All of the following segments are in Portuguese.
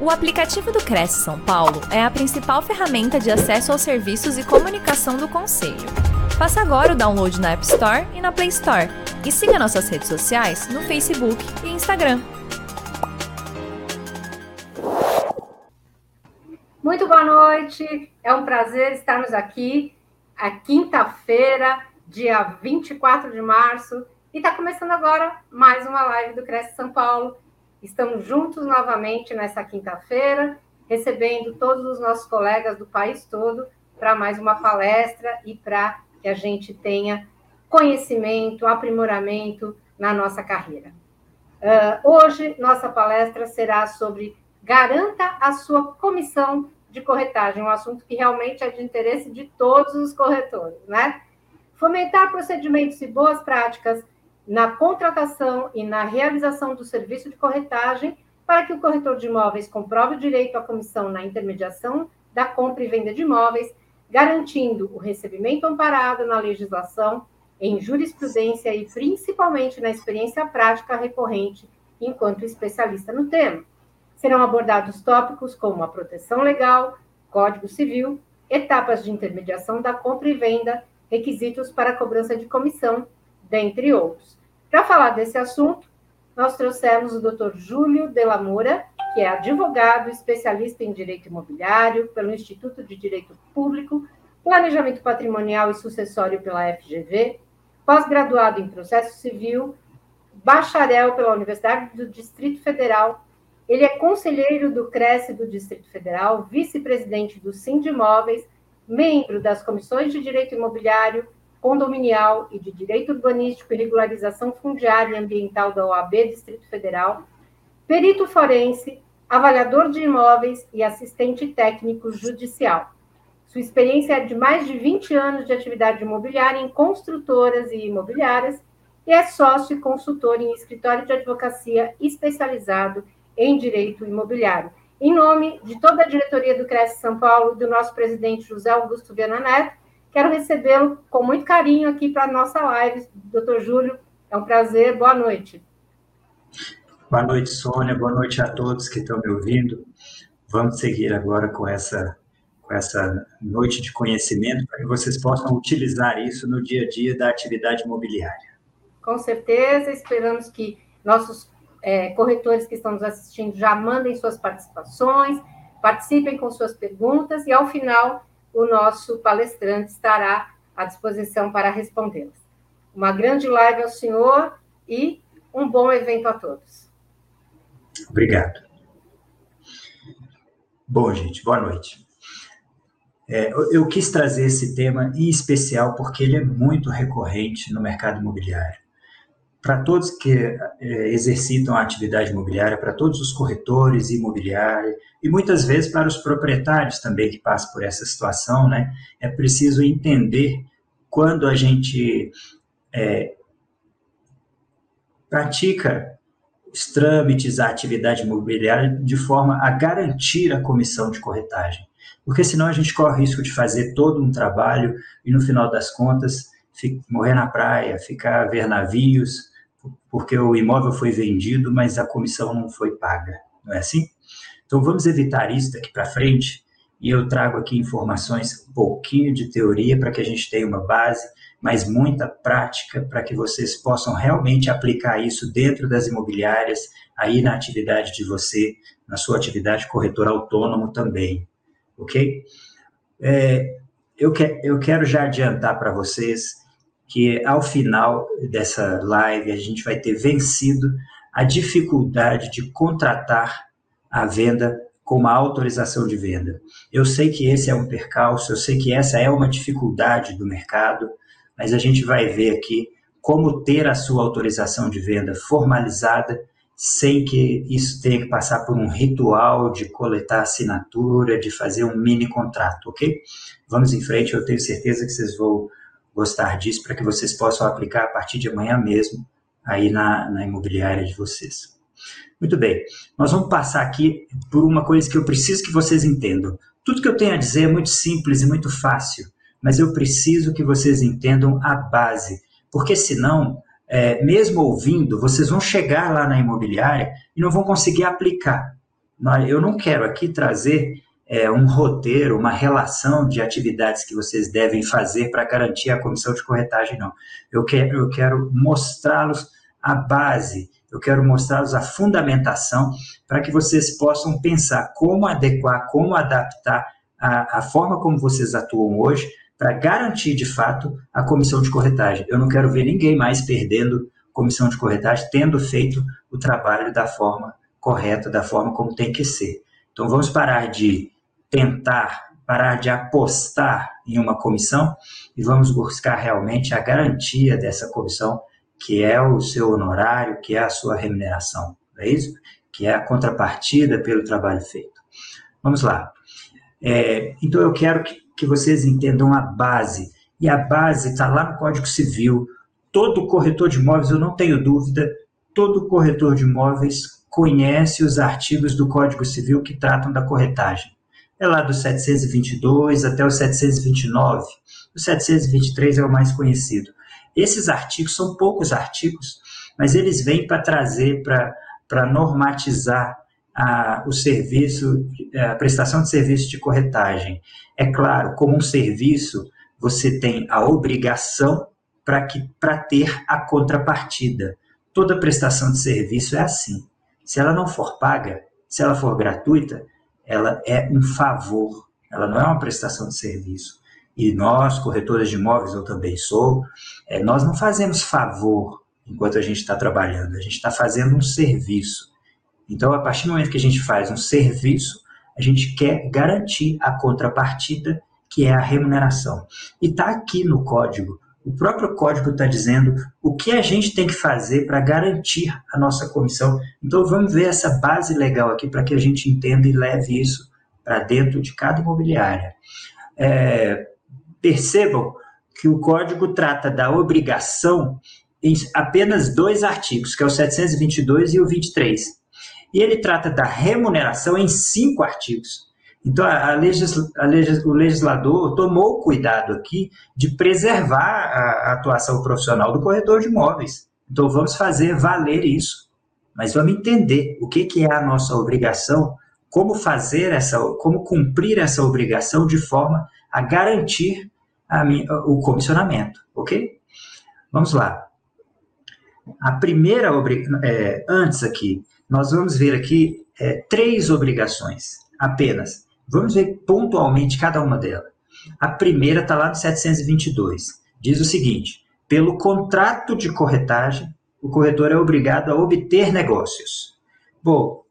O aplicativo do Cresce São Paulo é a principal ferramenta de acesso aos serviços e comunicação do Conselho. Faça agora o download na App Store e na Play Store. E siga nossas redes sociais no Facebook e Instagram. Muito boa noite, é um prazer estarmos aqui, a quinta-feira, dia 24 de março, e está começando agora mais uma live do Cresce São Paulo Estamos juntos novamente nessa quinta-feira, recebendo todos os nossos colegas do país todo para mais uma palestra e para que a gente tenha conhecimento, aprimoramento na nossa carreira. Uh, hoje, nossa palestra será sobre garanta a sua comissão de corretagem, um assunto que realmente é de interesse de todos os corretores, né? Fomentar procedimentos e boas práticas na contratação e na realização do serviço de corretagem, para que o corretor de imóveis comprove o direito à comissão na intermediação da compra e venda de imóveis, garantindo o recebimento amparado na legislação, em jurisprudência e principalmente na experiência prática recorrente enquanto especialista no tema. Serão abordados tópicos como a proteção legal, Código Civil, etapas de intermediação da compra e venda, requisitos para cobrança de comissão, dentre outros. Para falar desse assunto, nós trouxemos o Dr. Júlio de Moura, que é advogado, especialista em direito imobiliário pelo Instituto de Direito Público, Planejamento Patrimonial e Sucessório pela FGV, pós-graduado em processo civil, bacharel pela Universidade do Distrito Federal. Ele é conselheiro do CRECE do Distrito Federal, vice-presidente do Sindimóveis, membro das comissões de direito imobiliário condominial e de direito urbanístico e regularização fundiária e ambiental da OAB Distrito Federal, perito forense, avaliador de imóveis e assistente técnico judicial. Sua experiência é de mais de 20 anos de atividade imobiliária em construtoras e imobiliárias e é sócio e consultor em escritório de advocacia especializado em direito imobiliário. Em nome de toda a diretoria do Cresce São Paulo, do nosso presidente José Augusto Viana Neto, Quero recebê-lo com muito carinho aqui para a nossa live. Doutor Júlio, é um prazer. Boa noite. Boa noite, Sônia. Boa noite a todos que estão me ouvindo. Vamos seguir agora com essa, com essa noite de conhecimento para que vocês possam utilizar isso no dia a dia da atividade imobiliária. Com certeza, esperamos que nossos é, corretores que estão nos assistindo já mandem suas participações, participem com suas perguntas e, ao final, o nosso palestrante estará à disposição para respondê-las. Uma grande live ao senhor e um bom evento a todos. Obrigado. Bom, gente, boa noite. É, eu quis trazer esse tema em especial porque ele é muito recorrente no mercado imobiliário para todos que é, exercitam a atividade imobiliária, para todos os corretores imobiliários e muitas vezes para os proprietários também que passam por essa situação, né? É preciso entender quando a gente é, pratica os trâmites, a atividade imobiliária de forma a garantir a comissão de corretagem. Porque senão a gente corre o risco de fazer todo um trabalho e no final das contas morrer na praia, ficar a ver navios, porque o imóvel foi vendido, mas a comissão não foi paga, não é assim? Então vamos evitar isso daqui para frente, e eu trago aqui informações, um pouquinho de teoria para que a gente tenha uma base, mas muita prática para que vocês possam realmente aplicar isso dentro das imobiliárias, aí na atividade de você, na sua atividade corretor autônomo também, ok? É, eu, que, eu quero já adiantar para vocês que ao final dessa live a gente vai ter vencido a dificuldade de contratar a venda com uma autorização de venda. Eu sei que esse é um percalço, eu sei que essa é uma dificuldade do mercado, mas a gente vai ver aqui como ter a sua autorização de venda formalizada sem que isso tenha que passar por um ritual de coletar assinatura, de fazer um mini contrato, ok? Vamos em frente, eu tenho certeza que vocês vão gostar disso para que vocês possam aplicar a partir de amanhã mesmo aí na, na imobiliária de vocês. Muito bem, nós vamos passar aqui por uma coisa que eu preciso que vocês entendam. Tudo que eu tenho a dizer é muito simples e muito fácil, mas eu preciso que vocês entendam a base, porque senão, é, mesmo ouvindo, vocês vão chegar lá na imobiliária e não vão conseguir aplicar. Eu não quero aqui trazer é, um roteiro, uma relação de atividades que vocês devem fazer para garantir a comissão de corretagem, não. Eu quero, eu quero mostrá-los a base, eu quero mostrá-los a fundamentação para que vocês possam pensar como adequar, como adaptar a, a forma como vocês atuam hoje para garantir de fato a comissão de corretagem. Eu não quero ver ninguém mais perdendo comissão de corretagem, tendo feito o trabalho da forma correta, da forma como tem que ser. Então vamos parar de tentar, parar de apostar em uma comissão e vamos buscar realmente a garantia dessa comissão, que é o seu honorário, que é a sua remuneração, não é isso? Que é a contrapartida pelo trabalho feito. Vamos lá. É, então eu quero que, que vocês entendam a base. E a base está lá no Código Civil. Todo corretor de imóveis, eu não tenho dúvida, todo corretor de imóveis conhece os artigos do Código Civil que tratam da corretagem. É lá do 722 até o 729. O 723 é o mais conhecido. Esses artigos são poucos artigos, mas eles vêm para trazer, para normatizar a, o serviço, a prestação de serviço de corretagem. É claro, como um serviço, você tem a obrigação para ter a contrapartida. Toda prestação de serviço é assim. Se ela não for paga, se ela for gratuita, ela é um favor, ela não é uma prestação de serviço. E nós, corretores de imóveis, eu também sou, é, nós não fazemos favor enquanto a gente está trabalhando, a gente está fazendo um serviço. Então, a partir do momento que a gente faz um serviço, a gente quer garantir a contrapartida, que é a remuneração. E está aqui no código. O próprio código está dizendo o que a gente tem que fazer para garantir a nossa comissão. Então, vamos ver essa base legal aqui para que a gente entenda e leve isso para dentro de cada imobiliária. É, percebam que o código trata da obrigação em apenas dois artigos, que é o 722 e o 23 e ele trata da remuneração em cinco artigos. Então, a legisla, a legis, o legislador tomou cuidado aqui de preservar a, a atuação profissional do corretor de imóveis. Então, vamos fazer valer isso. Mas vamos entender o que, que é a nossa obrigação, como fazer essa, como cumprir essa obrigação de forma a garantir a o comissionamento, ok? Vamos lá. A primeira, é, antes aqui, nós vamos ver aqui é, três obrigações apenas. Vamos ver pontualmente cada uma delas. A primeira está lá no 722. Diz o seguinte: pelo contrato de corretagem, o corretor é obrigado a obter negócios. Bom,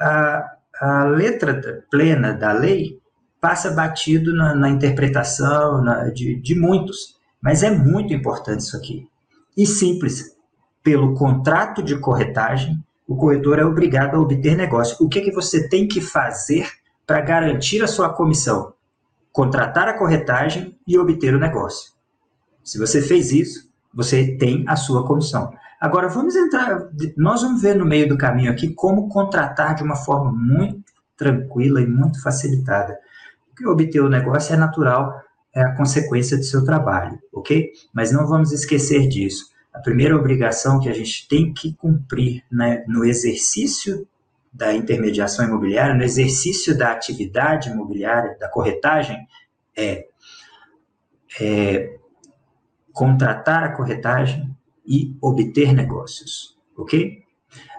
a, a letra plena da lei passa batido na, na interpretação na, de, de muitos, mas é muito importante isso aqui. E simples, pelo contrato de corretagem, o corretor é obrigado a obter negócio. O que, é que você tem que fazer para garantir a sua comissão? Contratar a corretagem e obter o negócio. Se você fez isso, você tem a sua comissão. Agora vamos entrar, nós vamos ver no meio do caminho aqui como contratar de uma forma muito tranquila e muito facilitada. Porque obter o negócio é natural, é a consequência do seu trabalho, ok? Mas não vamos esquecer disso a primeira obrigação que a gente tem que cumprir né, no exercício da intermediação imobiliária, no exercício da atividade imobiliária, da corretagem, é, é contratar a corretagem e obter negócios, ok?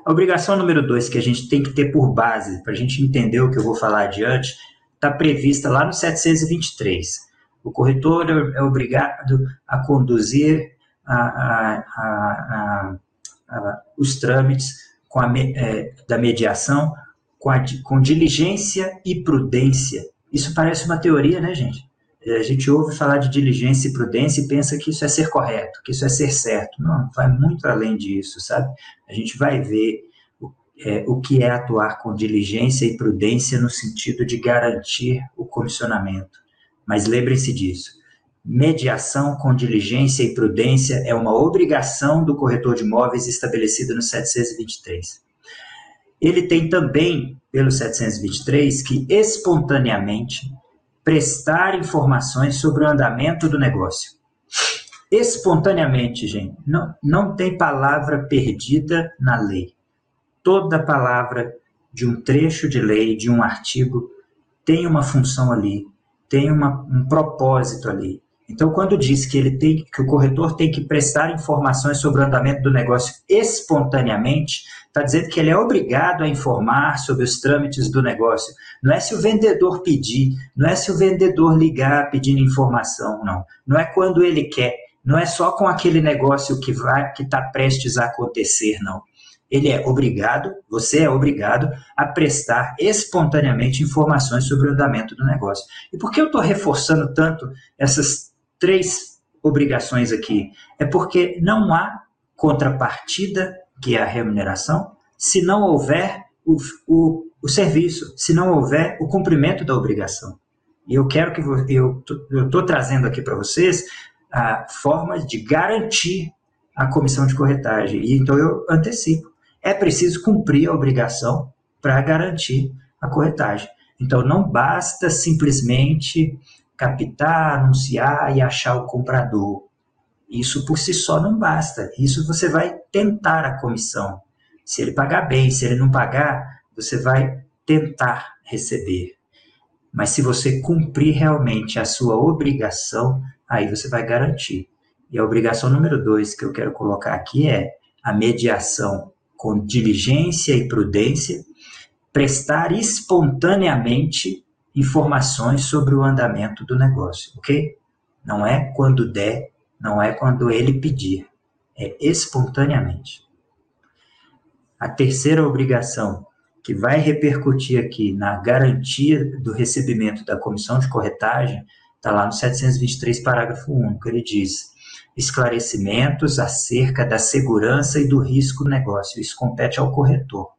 A obrigação número dois que a gente tem que ter por base, para a gente entender o que eu vou falar adiante, está prevista lá no 723. O corretor é obrigado a conduzir a, a, a, os trâmites com a, é, da mediação com, com diligência e prudência. Isso parece uma teoria, né, gente? A gente ouve falar de diligência e prudência e pensa que isso é ser correto, que isso é ser certo. Não, vai muito além disso, sabe? A gente vai ver é, o que é atuar com diligência e prudência no sentido de garantir o comissionamento. Mas lembrem-se disso mediação com diligência e prudência é uma obrigação do corretor de imóveis estabelecida no 723. Ele tem também, pelo 723, que espontaneamente prestar informações sobre o andamento do negócio. Espontaneamente, gente, não, não tem palavra perdida na lei. Toda palavra de um trecho de lei, de um artigo, tem uma função ali, tem uma, um propósito ali. Então, quando diz que ele tem que o corretor tem que prestar informações sobre o andamento do negócio espontaneamente, está dizendo que ele é obrigado a informar sobre os trâmites do negócio. Não é se o vendedor pedir, não é se o vendedor ligar pedindo informação, não. Não é quando ele quer, não é só com aquele negócio que vai que está prestes a acontecer, não. Ele é obrigado, você é obrigado a prestar espontaneamente informações sobre o andamento do negócio. E por que eu estou reforçando tanto essas três obrigações aqui. É porque não há contrapartida, que é a remuneração, se não houver o, o, o serviço, se não houver o cumprimento da obrigação. E eu quero que eu estou trazendo aqui para vocês a forma de garantir a comissão de corretagem. E então eu antecipo. É preciso cumprir a obrigação para garantir a corretagem. Então não basta simplesmente captar, anunciar e achar o comprador. Isso por si só não basta. Isso você vai tentar a comissão. Se ele pagar bem, se ele não pagar, você vai tentar receber. Mas se você cumprir realmente a sua obrigação, aí você vai garantir. E a obrigação número dois que eu quero colocar aqui é a mediação com diligência e prudência, prestar espontaneamente informações sobre o andamento do negócio, ok? Não é quando der, não é quando ele pedir, é espontaneamente. A terceira obrigação que vai repercutir aqui na garantia do recebimento da comissão de corretagem está lá no 723, parágrafo único. Ele diz: esclarecimentos acerca da segurança e do risco do negócio. Isso compete ao corretor.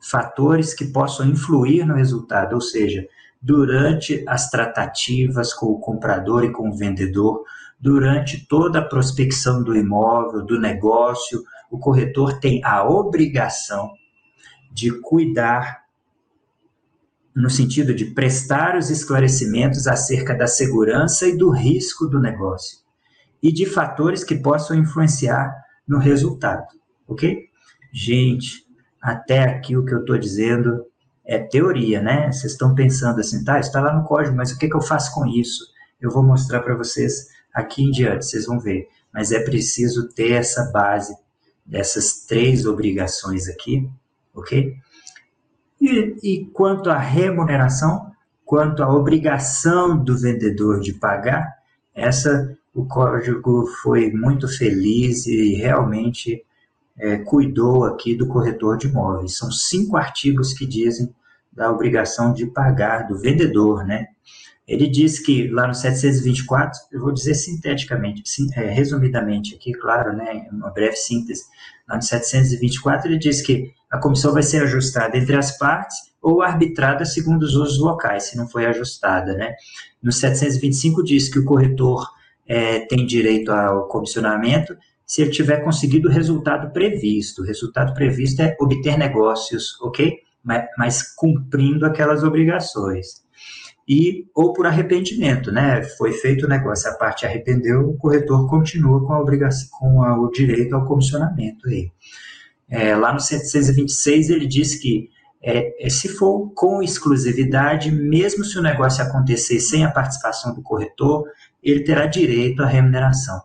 Fatores que possam influir no resultado, ou seja, durante as tratativas com o comprador e com o vendedor, durante toda a prospecção do imóvel, do negócio, o corretor tem a obrigação de cuidar no sentido de prestar os esclarecimentos acerca da segurança e do risco do negócio e de fatores que possam influenciar no resultado, ok? Gente, até aqui o que eu estou dizendo é teoria, né? Vocês estão pensando assim, tá, está lá no código, mas o que, que eu faço com isso? Eu vou mostrar para vocês aqui em diante, vocês vão ver. Mas é preciso ter essa base dessas três obrigações aqui, ok? E, e quanto à remuneração, quanto à obrigação do vendedor de pagar, essa o código foi muito feliz e realmente é, cuidou aqui do corretor de imóveis. São cinco artigos que dizem da obrigação de pagar do vendedor, né? Ele diz que lá no 724, eu vou dizer sinteticamente, sim, é, resumidamente aqui, claro, né, uma breve síntese, lá no 724 ele diz que a comissão vai ser ajustada entre as partes ou arbitrada segundo os usos locais, se não foi ajustada, né. No 725 diz que o corretor é, tem direito ao comissionamento se ele tiver conseguido o resultado previsto. O resultado previsto é obter negócios, ok? Mas, mas cumprindo aquelas obrigações. E, ou por arrependimento, né? Foi feito o negócio, a parte arrependeu, o corretor continua com a obrigação, com a, o direito ao comissionamento aí. É, lá no 726 ele diz que é, é, se for com exclusividade, mesmo se o negócio acontecer sem a participação do corretor, ele terá direito à remuneração.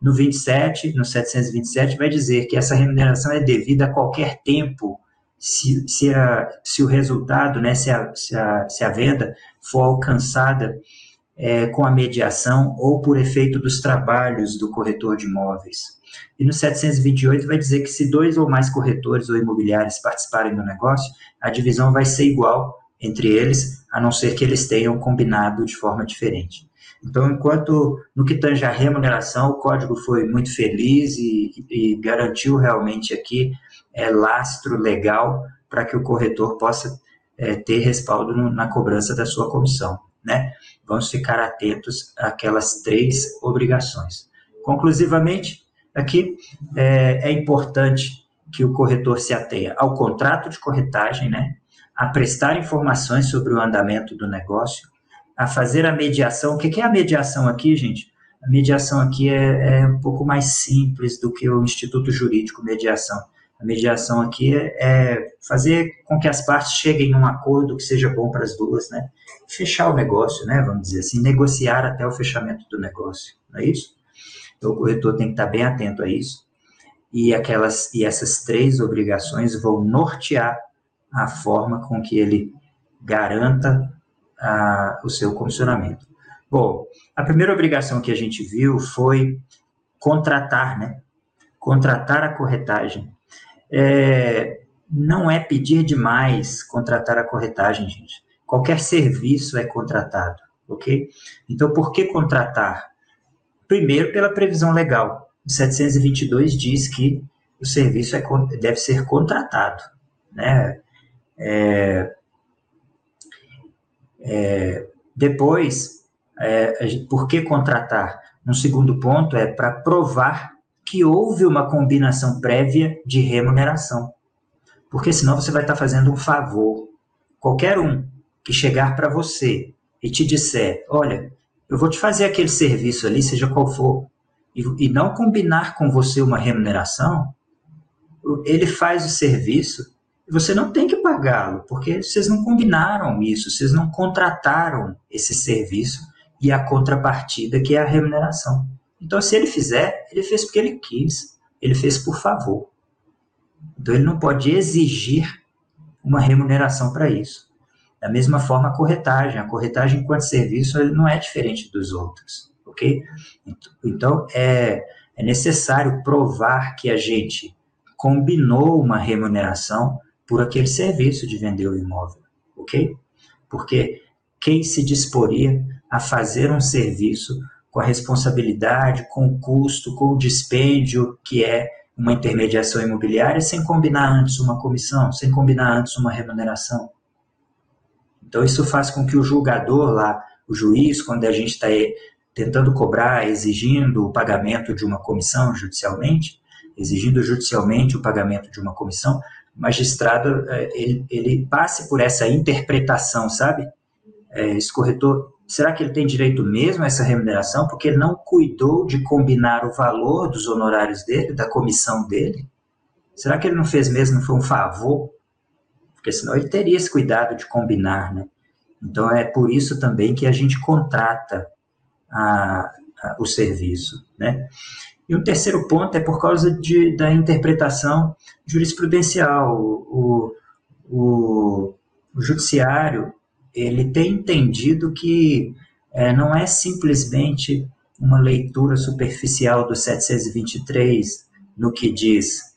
No 27, no 727, vai dizer que essa remuneração é devida a qualquer tempo, se, se, a, se o resultado, né, se, a, se, a, se a venda for alcançada é, com a mediação ou por efeito dos trabalhos do corretor de imóveis. E no 728 vai dizer que se dois ou mais corretores ou imobiliários participarem do negócio, a divisão vai ser igual entre eles, a não ser que eles tenham combinado de forma diferente. Então, enquanto no que tange a remuneração, o código foi muito feliz e, e garantiu realmente aqui é, lastro legal para que o corretor possa é, ter respaldo no, na cobrança da sua comissão. Né? Vamos ficar atentos àquelas três obrigações. Conclusivamente, aqui é, é importante que o corretor se atenha ao contrato de corretagem, né? a prestar informações sobre o andamento do negócio, a fazer a mediação. O que é a mediação aqui, gente? A mediação aqui é, é um pouco mais simples do que o Instituto Jurídico Mediação. A mediação aqui é, é fazer com que as partes cheguem num acordo que seja bom para as duas, né? Fechar o negócio, né? Vamos dizer assim, negociar até o fechamento do negócio, não é isso? Então, o corretor tem que estar bem atento a isso. E aquelas e essas três obrigações vão nortear a forma com que ele garanta o seu comissionamento. Bom, a primeira obrigação que a gente viu foi contratar, né? Contratar a corretagem. É, não é pedir demais contratar a corretagem, gente. Qualquer serviço é contratado, ok? Então, por que contratar? Primeiro, pela previsão legal. O 722 diz que o serviço é, deve ser contratado, né? É, é, depois, é, por que contratar? Um segundo ponto é para provar que houve uma combinação prévia de remuneração. Porque senão você vai estar fazendo um favor. Qualquer um que chegar para você e te disser: Olha, eu vou te fazer aquele serviço ali, seja qual for, e, e não combinar com você uma remuneração, ele faz o serviço você não tem que pagá-lo, porque vocês não combinaram isso, vocês não contrataram esse serviço e a contrapartida que é a remuneração. Então, se ele fizer, ele fez porque ele quis, ele fez por favor. Então, ele não pode exigir uma remuneração para isso. Da mesma forma, a corretagem. A corretagem, enquanto serviço, não é diferente dos outros, ok? Então, é, é necessário provar que a gente combinou uma remuneração por aquele serviço de vender o imóvel, ok? Porque quem se disporia a fazer um serviço com a responsabilidade, com o custo, com o dispêndio que é uma intermediação imobiliária, sem combinar antes uma comissão, sem combinar antes uma remuneração. Então, isso faz com que o julgador lá, o juiz, quando a gente está tentando cobrar, exigindo o pagamento de uma comissão judicialmente, exigindo judicialmente o pagamento de uma comissão, magistrado é, ele, ele passe por essa interpretação, sabe? É, esse corretor Será que ele tem direito mesmo a essa remuneração porque ele não cuidou de combinar o valor dos honorários dele, da comissão dele? Será que ele não fez mesmo, foi um favor? Porque senão ele teria esse cuidado de combinar, né? Então é por isso também que a gente contrata a, a, o serviço, né? E o terceiro ponto é por causa de, da interpretação jurisprudencial. O, o, o judiciário ele tem entendido que é, não é simplesmente uma leitura superficial do 723 no que diz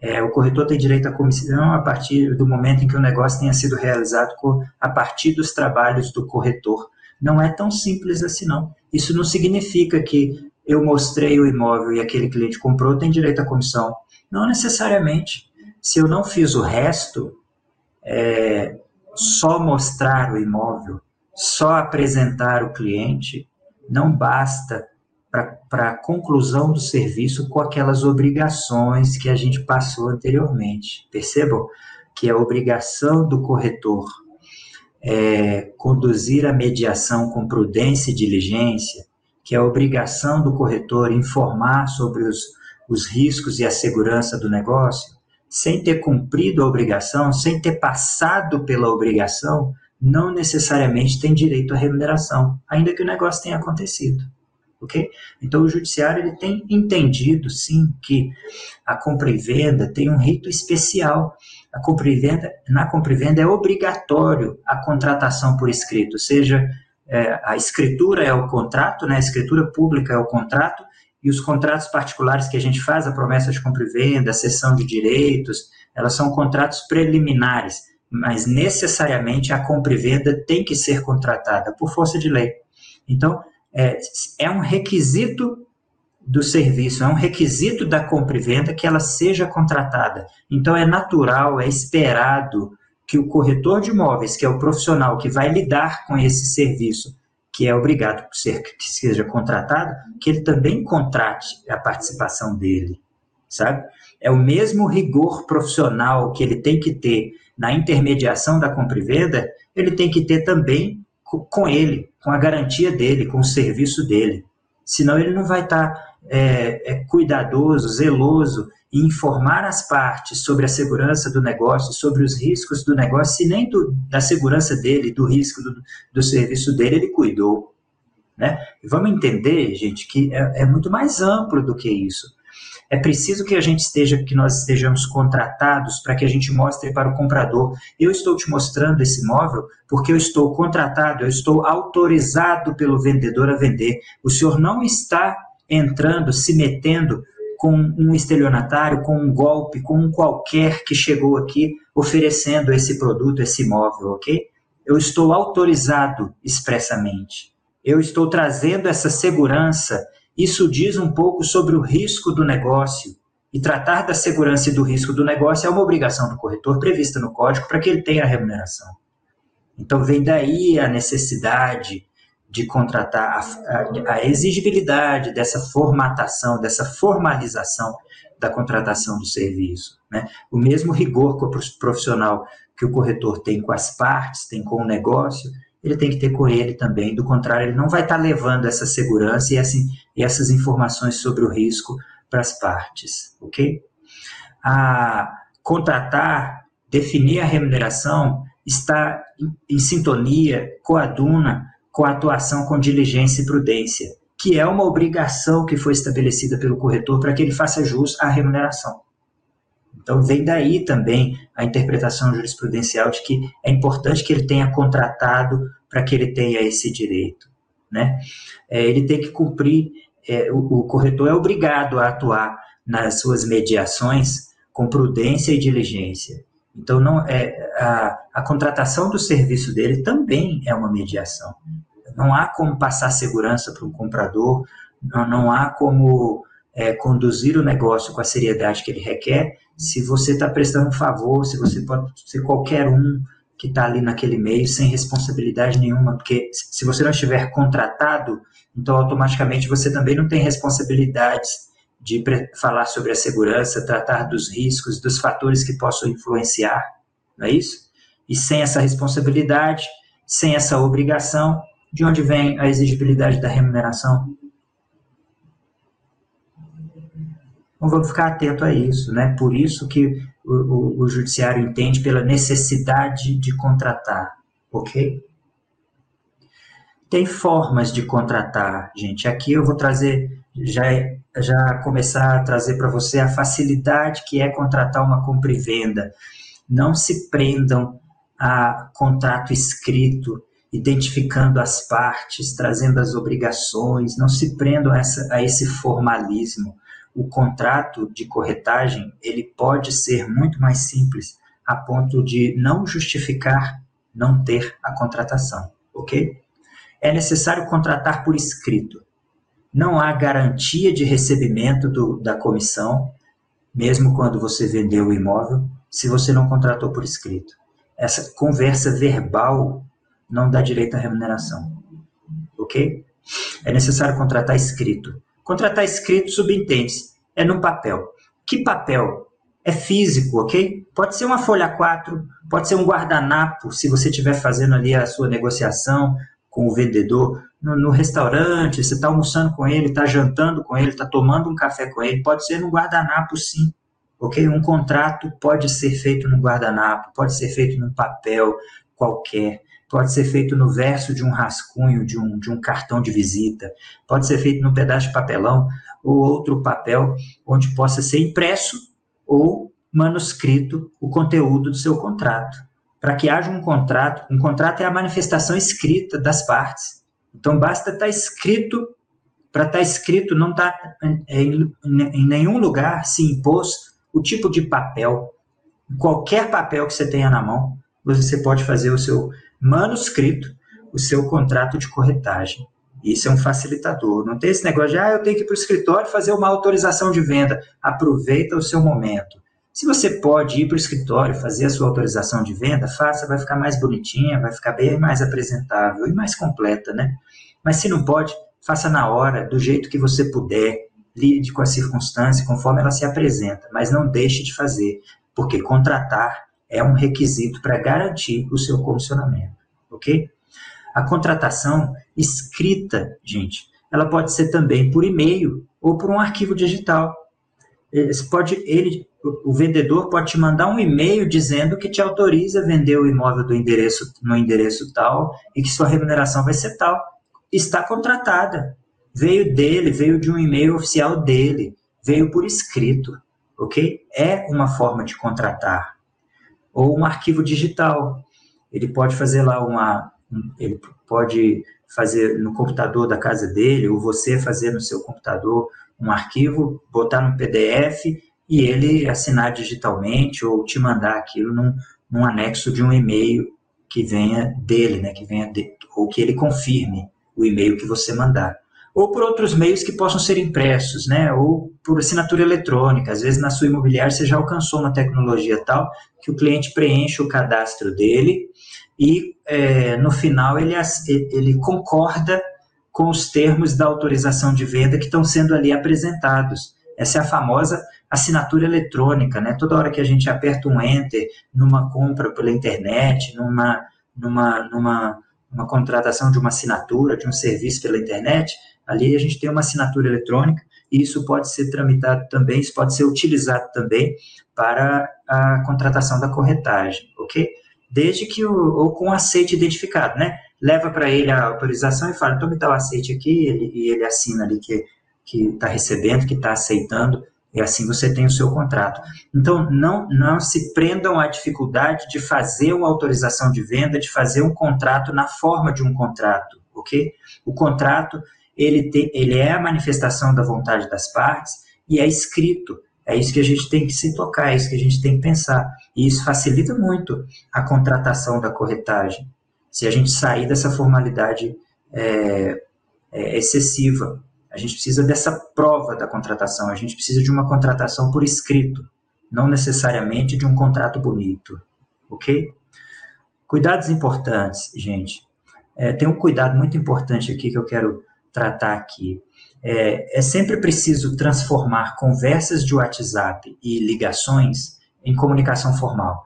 é, o corretor tem direito à comissão a partir do momento em que o negócio tenha sido realizado a partir dos trabalhos do corretor. Não é tão simples assim, não. Isso não significa que eu mostrei o imóvel e aquele cliente comprou, tem direito à comissão. Não necessariamente. Se eu não fiz o resto, é, só mostrar o imóvel, só apresentar o cliente, não basta para a conclusão do serviço com aquelas obrigações que a gente passou anteriormente. Percebam que a obrigação do corretor é conduzir a mediação com prudência e diligência, que é a obrigação do corretor informar sobre os, os riscos e a segurança do negócio, sem ter cumprido a obrigação, sem ter passado pela obrigação, não necessariamente tem direito à remuneração, ainda que o negócio tenha acontecido. Ok? Então, o judiciário ele tem entendido, sim, que a compra e venda tem um rito especial. A compra e venda, na compra e venda é obrigatório a contratação por escrito, seja é, a escritura é o contrato, né, a escritura pública é o contrato, e os contratos particulares que a gente faz, a promessa de compra e venda, a cessão de direitos, elas são contratos preliminares, mas necessariamente a compra e venda tem que ser contratada por força de lei. Então, é, é um requisito do serviço, é um requisito da compra e venda que ela seja contratada. Então, é natural, é esperado que o corretor de imóveis, que é o profissional que vai lidar com esse serviço, que é obrigado a ser que seja contratado, que ele também contrate a participação dele, sabe? É o mesmo rigor profissional que ele tem que ter na intermediação da compra e venda, ele tem que ter também com ele, com a garantia dele, com o serviço dele. Senão ele não vai estar é, é cuidadoso, zeloso em informar as partes sobre a segurança do negócio, sobre os riscos do negócio, se nem do, da segurança dele, do risco do, do serviço dele, ele cuidou. Né? Vamos entender, gente, que é, é muito mais amplo do que isso. É preciso que a gente esteja, que nós estejamos contratados para que a gente mostre para o comprador. Eu estou te mostrando esse imóvel porque eu estou contratado, eu estou autorizado pelo vendedor a vender. O senhor não está entrando, se metendo com um estelionatário, com um golpe, com um qualquer que chegou aqui oferecendo esse produto, esse imóvel, ok? Eu estou autorizado expressamente. Eu estou trazendo essa segurança isso diz um pouco sobre o risco do negócio. E tratar da segurança e do risco do negócio é uma obrigação do corretor prevista no código para que ele tenha a remuneração. Então, vem daí a necessidade de contratar, a, a, a exigibilidade dessa formatação, dessa formalização da contratação do serviço. Né? O mesmo rigor profissional que o corretor tem com as partes, tem com o negócio, ele tem que ter com ele também. Do contrário, ele não vai estar levando essa segurança e, assim, e essas informações sobre o risco para as partes, ok? A contratar, definir a remuneração está em, em sintonia, coaduna com a atuação com diligência e prudência, que é uma obrigação que foi estabelecida pelo corretor para que ele faça jus à remuneração. Então, vem daí também a interpretação jurisprudencial de que é importante que ele tenha contratado para que ele tenha esse direito. Né? É, ele tem que cumprir, é, o, o corretor é obrigado a atuar nas suas mediações com prudência e diligência. Então, não é, a, a contratação do serviço dele também é uma mediação. Não há como passar segurança para o comprador, não, não há como é, conduzir o negócio com a seriedade que ele requer se você está prestando um favor, se você pode ser qualquer um que está ali naquele meio sem responsabilidade nenhuma, porque se você não estiver contratado, então automaticamente você também não tem responsabilidades de falar sobre a segurança, tratar dos riscos, dos fatores que possam influenciar, não é isso? E sem essa responsabilidade, sem essa obrigação, de onde vem a exigibilidade da remuneração? Então vamos ficar atento a isso, né? Por isso que o, o, o judiciário entende pela necessidade de contratar, ok? Tem formas de contratar, gente. Aqui eu vou trazer, já, já começar a trazer para você a facilidade que é contratar uma compra e venda. Não se prendam a contrato escrito, identificando as partes, trazendo as obrigações, não se prendam a, essa, a esse formalismo o contrato de corretagem ele pode ser muito mais simples a ponto de não justificar não ter a contratação, ok? É necessário contratar por escrito. Não há garantia de recebimento do, da comissão, mesmo quando você vendeu o imóvel, se você não contratou por escrito. Essa conversa verbal não dá direito à remuneração, ok? É necessário contratar escrito. Contratar escrito subentende-se, é no papel. Que papel? É físico, ok? Pode ser uma folha 4, pode ser um guardanapo, se você estiver fazendo ali a sua negociação com o vendedor no, no restaurante, você está almoçando com ele, está jantando com ele, está tomando um café com ele, pode ser no guardanapo sim, ok? Um contrato pode ser feito no guardanapo, pode ser feito num papel qualquer, pode ser feito no verso de um rascunho, de um, de um cartão de visita, pode ser feito num pedaço de papelão ou outro papel onde possa ser impresso ou manuscrito o conteúdo do seu contrato. Para que haja um contrato, um contrato é a manifestação escrita das partes. Então basta estar tá escrito, para estar tá escrito não está em, em nenhum lugar se impôs o tipo de papel. Qualquer papel que você tenha na mão, você pode fazer o seu manuscrito o seu contrato de corretagem. Isso é um facilitador. Não tem esse negócio de, ah, eu tenho que ir para o escritório fazer uma autorização de venda. Aproveita o seu momento. Se você pode ir para o escritório fazer a sua autorização de venda, faça, vai ficar mais bonitinha, vai ficar bem mais apresentável e mais completa, né? Mas se não pode, faça na hora, do jeito que você puder, lide com a circunstância conforme ela se apresenta, mas não deixe de fazer, porque contratar é um requisito para garantir o seu comissionamento, ok? A contratação escrita, gente, ela pode ser também por e-mail, ou por um arquivo digital. pode, ele, o vendedor pode te mandar um e-mail dizendo que te autoriza a vender o imóvel do endereço no endereço tal e que sua remuneração vai ser tal. Está contratada. Veio dele, veio de um e-mail oficial dele, veio por escrito, ok? É uma forma de contratar. Ou um arquivo digital. Ele pode fazer lá uma, ele pode fazer no computador da casa dele, ou você fazer no seu computador um arquivo, botar no PDF e ele assinar digitalmente ou te mandar aquilo num, num anexo de um e-mail que venha dele, né, que venha de, ou que ele confirme o e-mail que você mandar. Ou por outros meios que possam ser impressos, né, ou por assinatura eletrônica. Às vezes na sua imobiliária você já alcançou uma tecnologia tal que o cliente preenche o cadastro dele e é, no final ele, ele concorda com os termos da autorização de venda que estão sendo ali apresentados. Essa é a famosa assinatura eletrônica, né? Toda hora que a gente aperta um enter numa compra pela internet, numa, numa, numa uma contratação de uma assinatura, de um serviço pela internet, ali a gente tem uma assinatura eletrônica e isso pode ser tramitado também, isso pode ser utilizado também para a contratação da corretagem, ok? Desde que o, ou com aceite identificado, né? Leva para ele a autorização e fala, me dá o aceite aqui, ele, e ele assina ali que que está recebendo, que está aceitando, e assim você tem o seu contrato. Então, não, não se prendam à dificuldade de fazer uma autorização de venda, de fazer um contrato na forma de um contrato, ok? O contrato, ele, tem, ele é a manifestação da vontade das partes e é escrito. É isso que a gente tem que se tocar, é isso que a gente tem que pensar. E isso facilita muito a contratação da corretagem, se a gente sair dessa formalidade é, é, excessiva. A gente precisa dessa prova da contratação, a gente precisa de uma contratação por escrito, não necessariamente de um contrato bonito, ok? Cuidados importantes, gente. É, tem um cuidado muito importante aqui que eu quero tratar aqui. É, é sempre preciso transformar conversas de WhatsApp e ligações em comunicação formal.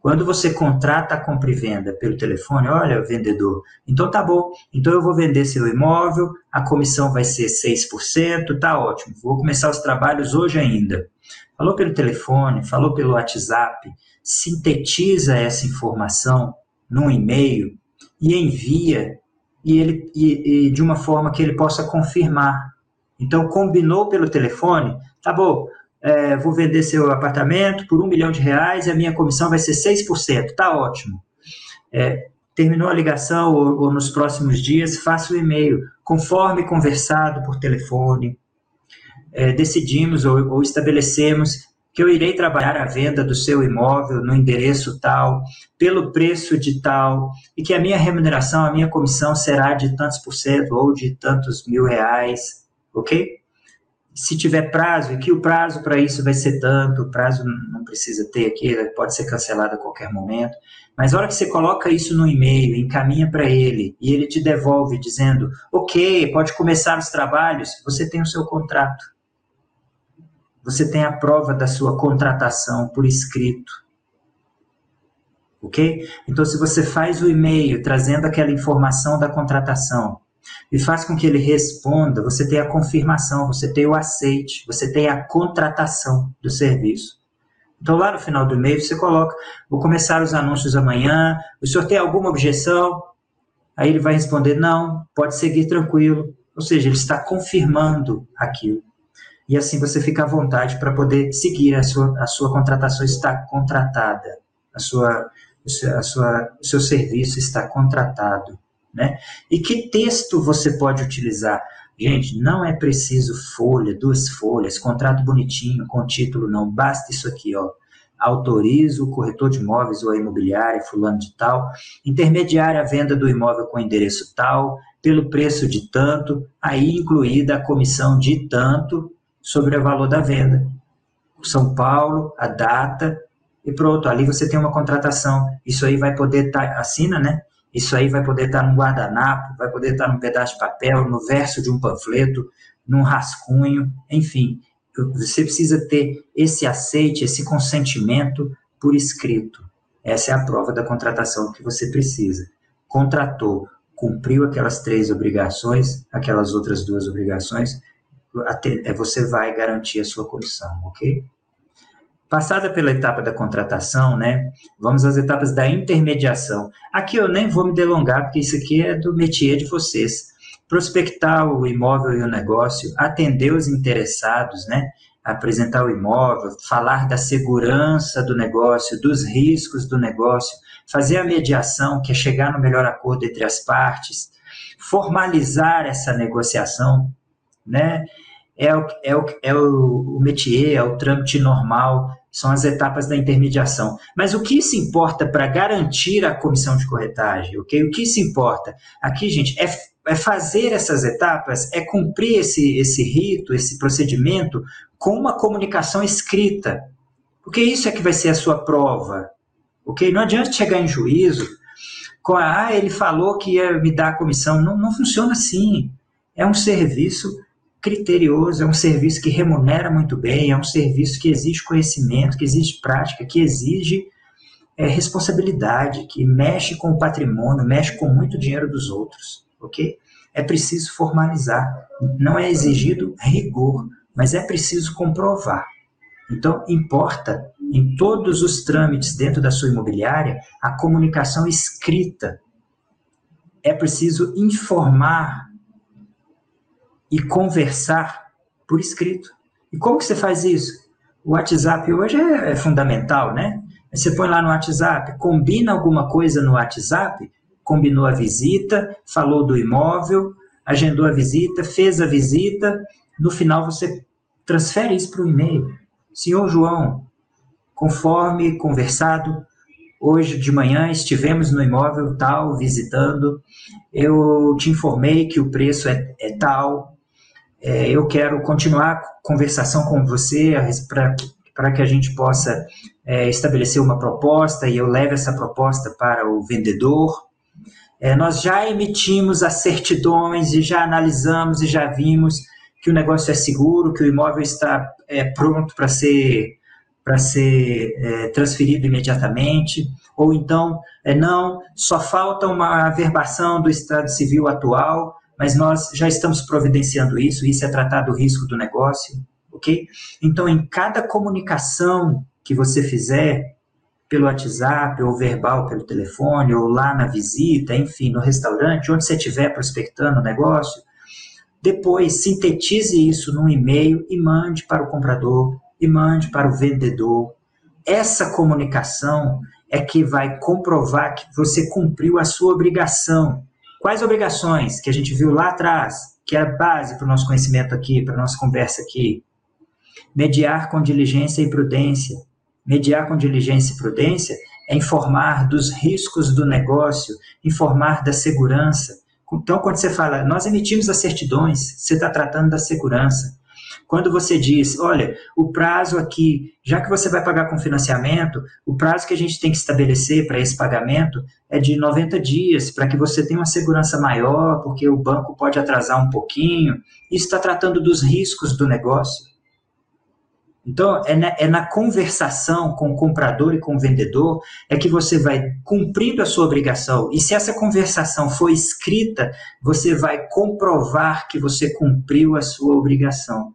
Quando você contrata a compra e venda pelo telefone, olha, vendedor, então tá bom, então eu vou vender seu imóvel, a comissão vai ser 6%, tá ótimo, vou começar os trabalhos hoje ainda. Falou pelo telefone, falou pelo WhatsApp, sintetiza essa informação num e-mail e envia e ele e, e de uma forma que ele possa confirmar. Então combinou pelo telefone, tá bom? é, vou vender seu apartamento por um milhão de reais e a minha comissão vai ser 6%. Tá ótimo. É, terminou a ligação ou, ou, nos próximos dias, faça o e-mail. Conforme conversado por telefone, é, decidimos ou, ou estabelecemos que eu irei trabalhar a venda do seu imóvel no endereço tal, pelo preço de tal, e que a minha remuneração, a minha comissão será de tantos por cento ou de tantos mil reais, ok? se tiver prazo, e que o prazo para isso vai ser tanto, o prazo não precisa ter aqui, pode ser cancelado a qualquer momento, mas a hora que você coloca isso no e-mail, encaminha para ele, e ele te devolve dizendo, ok, pode começar os trabalhos, você tem o seu contrato. Você tem a prova da sua contratação por escrito. Ok? Então, se você faz o e-mail trazendo aquela informação da contratação, e faz com que ele responda, você tem a confirmação, você tem o aceite, você tem a contratação do serviço. Então, lá no final do e-mail, você coloca: vou começar os anúncios amanhã, o senhor tem alguma objeção? Aí ele vai responder: não, pode seguir tranquilo. Ou seja, ele está confirmando aquilo. E assim você fica à vontade para poder seguir, a sua, a sua contratação está contratada, a sua, a sua, o seu serviço está contratado. Né? E que texto você pode utilizar? Gente, não é preciso folha, duas folhas, contrato bonitinho, com título, não. Basta isso aqui, ó. Autorizo o corretor de imóveis ou a imobiliária, fulano de tal, intermediar a venda do imóvel com endereço tal, pelo preço de tanto, aí incluída a comissão de tanto sobre o valor da venda. São Paulo, a data, e pronto, ali você tem uma contratação. Isso aí vai poder estar, tá, assina, né? Isso aí vai poder estar num guardanapo, vai poder estar num pedaço de papel, no verso de um panfleto, num rascunho, enfim. Você precisa ter esse aceite, esse consentimento por escrito. Essa é a prova da contratação que você precisa. Contratou, cumpriu aquelas três obrigações, aquelas outras duas obrigações, você vai garantir a sua comissão, ok? Passada pela etapa da contratação, né, vamos às etapas da intermediação. Aqui eu nem vou me delongar, porque isso aqui é do métier de vocês. Prospectar o imóvel e o negócio, atender os interessados, né, apresentar o imóvel, falar da segurança do negócio, dos riscos do negócio, fazer a mediação, que é chegar no melhor acordo entre as partes, formalizar essa negociação, né? É o, é o, é o, o métier, é o trâmite normal, são as etapas da intermediação. Mas o que se importa para garantir a comissão de corretagem, ok? O que se importa aqui, gente, é, é fazer essas etapas, é cumprir esse, esse rito, esse procedimento com uma comunicação escrita, porque isso é que vai ser a sua prova, ok? Não adianta chegar em juízo com a, ah, ele falou que ia me dar a comissão. Não, não funciona assim. É um serviço criterioso, é um serviço que remunera muito bem, é um serviço que exige conhecimento, que exige prática, que exige é, responsabilidade, que mexe com o patrimônio, mexe com muito dinheiro dos outros, ok? É preciso formalizar. Não é exigido rigor, mas é preciso comprovar. Então, importa em todos os trâmites dentro da sua imobiliária a comunicação escrita. É preciso informar e conversar por escrito. E como que você faz isso? O WhatsApp hoje é, é fundamental, né? Você põe lá no WhatsApp, combina alguma coisa no WhatsApp, combinou a visita, falou do imóvel, agendou a visita, fez a visita, no final você transfere isso para o e-mail. Senhor João, conforme conversado, hoje de manhã estivemos no imóvel tal, visitando, eu te informei que o preço é, é tal, é, eu quero continuar a conversação com você para que a gente possa é, estabelecer uma proposta e eu leve essa proposta para o vendedor. É, nós já emitimos as certidões e já analisamos e já vimos que o negócio é seguro, que o imóvel está é, pronto para ser para ser é, transferido imediatamente, ou então, é, não, só falta uma averbação do Estado Civil atual, mas nós já estamos providenciando isso, isso é tratado o risco do negócio, ok? Então, em cada comunicação que você fizer, pelo WhatsApp, ou verbal pelo telefone, ou lá na visita, enfim, no restaurante, onde você estiver prospectando o negócio, depois, sintetize isso num e-mail e mande para o comprador e mande para o vendedor. Essa comunicação é que vai comprovar que você cumpriu a sua obrigação. Quais obrigações que a gente viu lá atrás, que é a base para o nosso conhecimento aqui, para a nossa conversa aqui? Mediar com diligência e prudência. Mediar com diligência e prudência é informar dos riscos do negócio, informar da segurança, então, quando você fala, nós emitimos as certidões, você está tratando da segurança. Quando você diz, olha, o prazo aqui, já que você vai pagar com financiamento, o prazo que a gente tem que estabelecer para esse pagamento é de 90 dias, para que você tenha uma segurança maior, porque o banco pode atrasar um pouquinho. Isso está tratando dos riscos do negócio. Então, é na, é na, conversação com o comprador e com o vendedor é que você vai cumprindo a sua obrigação. E se essa conversação for escrita, você vai comprovar que você cumpriu a sua obrigação.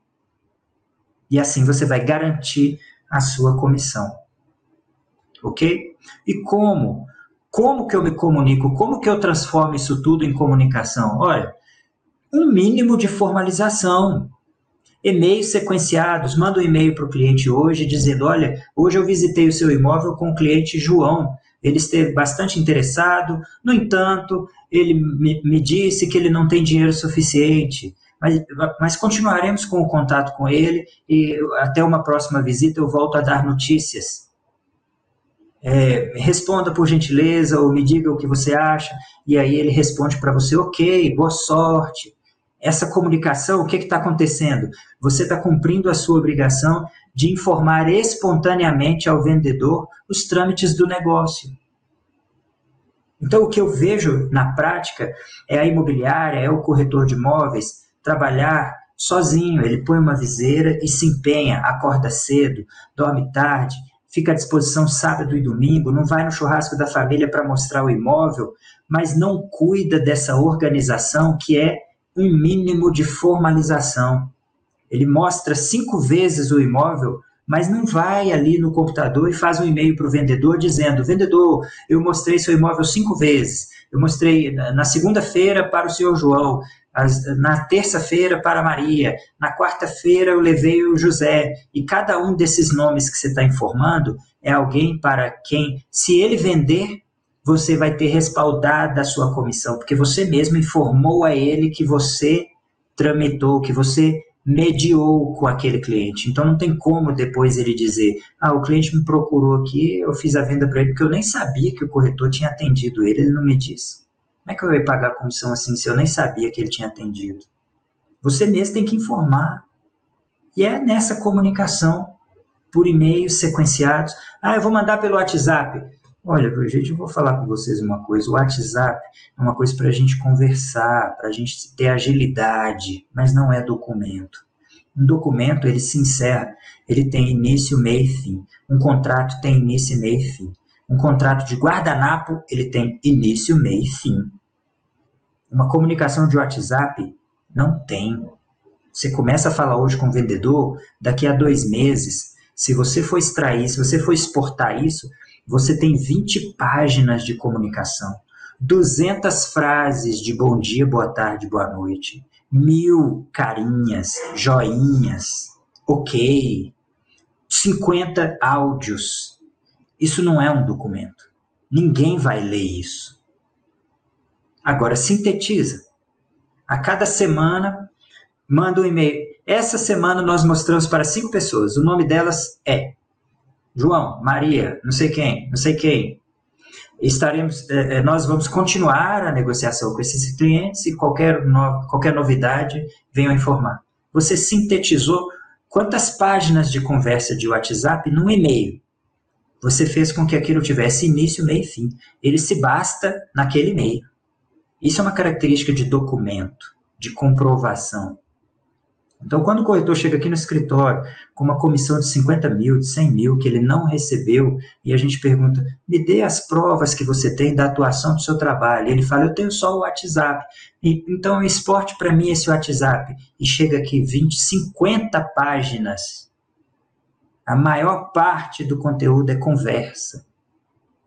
E assim você vai garantir a sua comissão. Ok? E como? Como que eu me comunico? Como que eu transformo isso tudo em comunicação? Olha, um mínimo de formalização e-mails sequenciados. Manda um e-mail para o cliente hoje dizendo: Olha, hoje eu visitei o seu imóvel com o cliente João. Ele esteve bastante interessado, no entanto, ele me, me disse que ele não tem dinheiro suficiente. Mas, mas, continuaremos com o contato com ele e até uma próxima visita eu volto a dar notícias. É, responda por gentileza ou me diga o que você acha, e aí ele responde para você: ok, boa sorte essa comunicação, o que está acontecendo? Você está cumprindo a sua obrigação de informar espontaneamente ao vendedor os trâmites do negócio. Então, o que eu vejo na prática é a imobiliária, é o corretor de imóveis trabalhar sozinho. Ele põe uma viseira e se empenha, acorda cedo, dorme tarde, fica à disposição sábado e domingo, não vai no churrasco da família para mostrar o imóvel, mas não cuida dessa organização que é um mínimo de formalização. Ele mostra cinco vezes o imóvel, mas não vai ali no computador e faz um e-mail para o vendedor dizendo: vendedor, eu mostrei seu imóvel cinco vezes. Eu mostrei na segunda-feira para o senhor João, na terça-feira para Maria, na quarta-feira eu levei o José. E cada um desses nomes que você está informando é alguém para quem, se ele vender, você vai ter respaldado a sua comissão, porque você mesmo informou a ele que você tramitou, que você mediou com aquele cliente. Então não tem como depois ele dizer: "Ah, o cliente me procurou aqui, eu fiz a venda para ele porque eu nem sabia que o corretor tinha atendido ele, ele não me disse". Como é que eu ia pagar a comissão assim se eu nem sabia que ele tinha atendido? Você mesmo tem que informar. E é nessa comunicação por e-mails sequenciados. Ah, eu vou mandar pelo WhatsApp. Olha, gente, eu vou falar com vocês uma coisa. O WhatsApp é uma coisa para a gente conversar, para a gente ter agilidade, mas não é documento. Um documento, ele se encerra, ele tem início, meio e fim. Um contrato tem início, meio e fim. Um contrato de guardanapo, ele tem início, meio e fim. Uma comunicação de WhatsApp não tem. Você começa a falar hoje com o vendedor, daqui a dois meses, se você for extrair, se você for exportar isso, você tem 20 páginas de comunicação, 200 frases de bom dia, boa tarde, boa noite, mil carinhas, joinhas, ok, 50 áudios. Isso não é um documento. Ninguém vai ler isso. Agora, sintetiza. A cada semana, manda um e-mail. Essa semana nós mostramos para cinco pessoas. O nome delas é João, Maria, não sei quem, não sei quem. Estaremos, é, nós vamos continuar a negociação com esses clientes e qualquer, no, qualquer novidade venham informar. Você sintetizou quantas páginas de conversa de WhatsApp num e-mail. Você fez com que aquilo tivesse início, meio e fim. Ele se basta naquele e-mail. Isso é uma característica de documento, de comprovação. Então, quando o corretor chega aqui no escritório com uma comissão de 50 mil, de 100 mil, que ele não recebeu, e a gente pergunta, me dê as provas que você tem da atuação do seu trabalho. E ele fala, eu tenho só o WhatsApp. E, então, exporte para mim esse WhatsApp. E chega aqui 20, 50 páginas. A maior parte do conteúdo é conversa.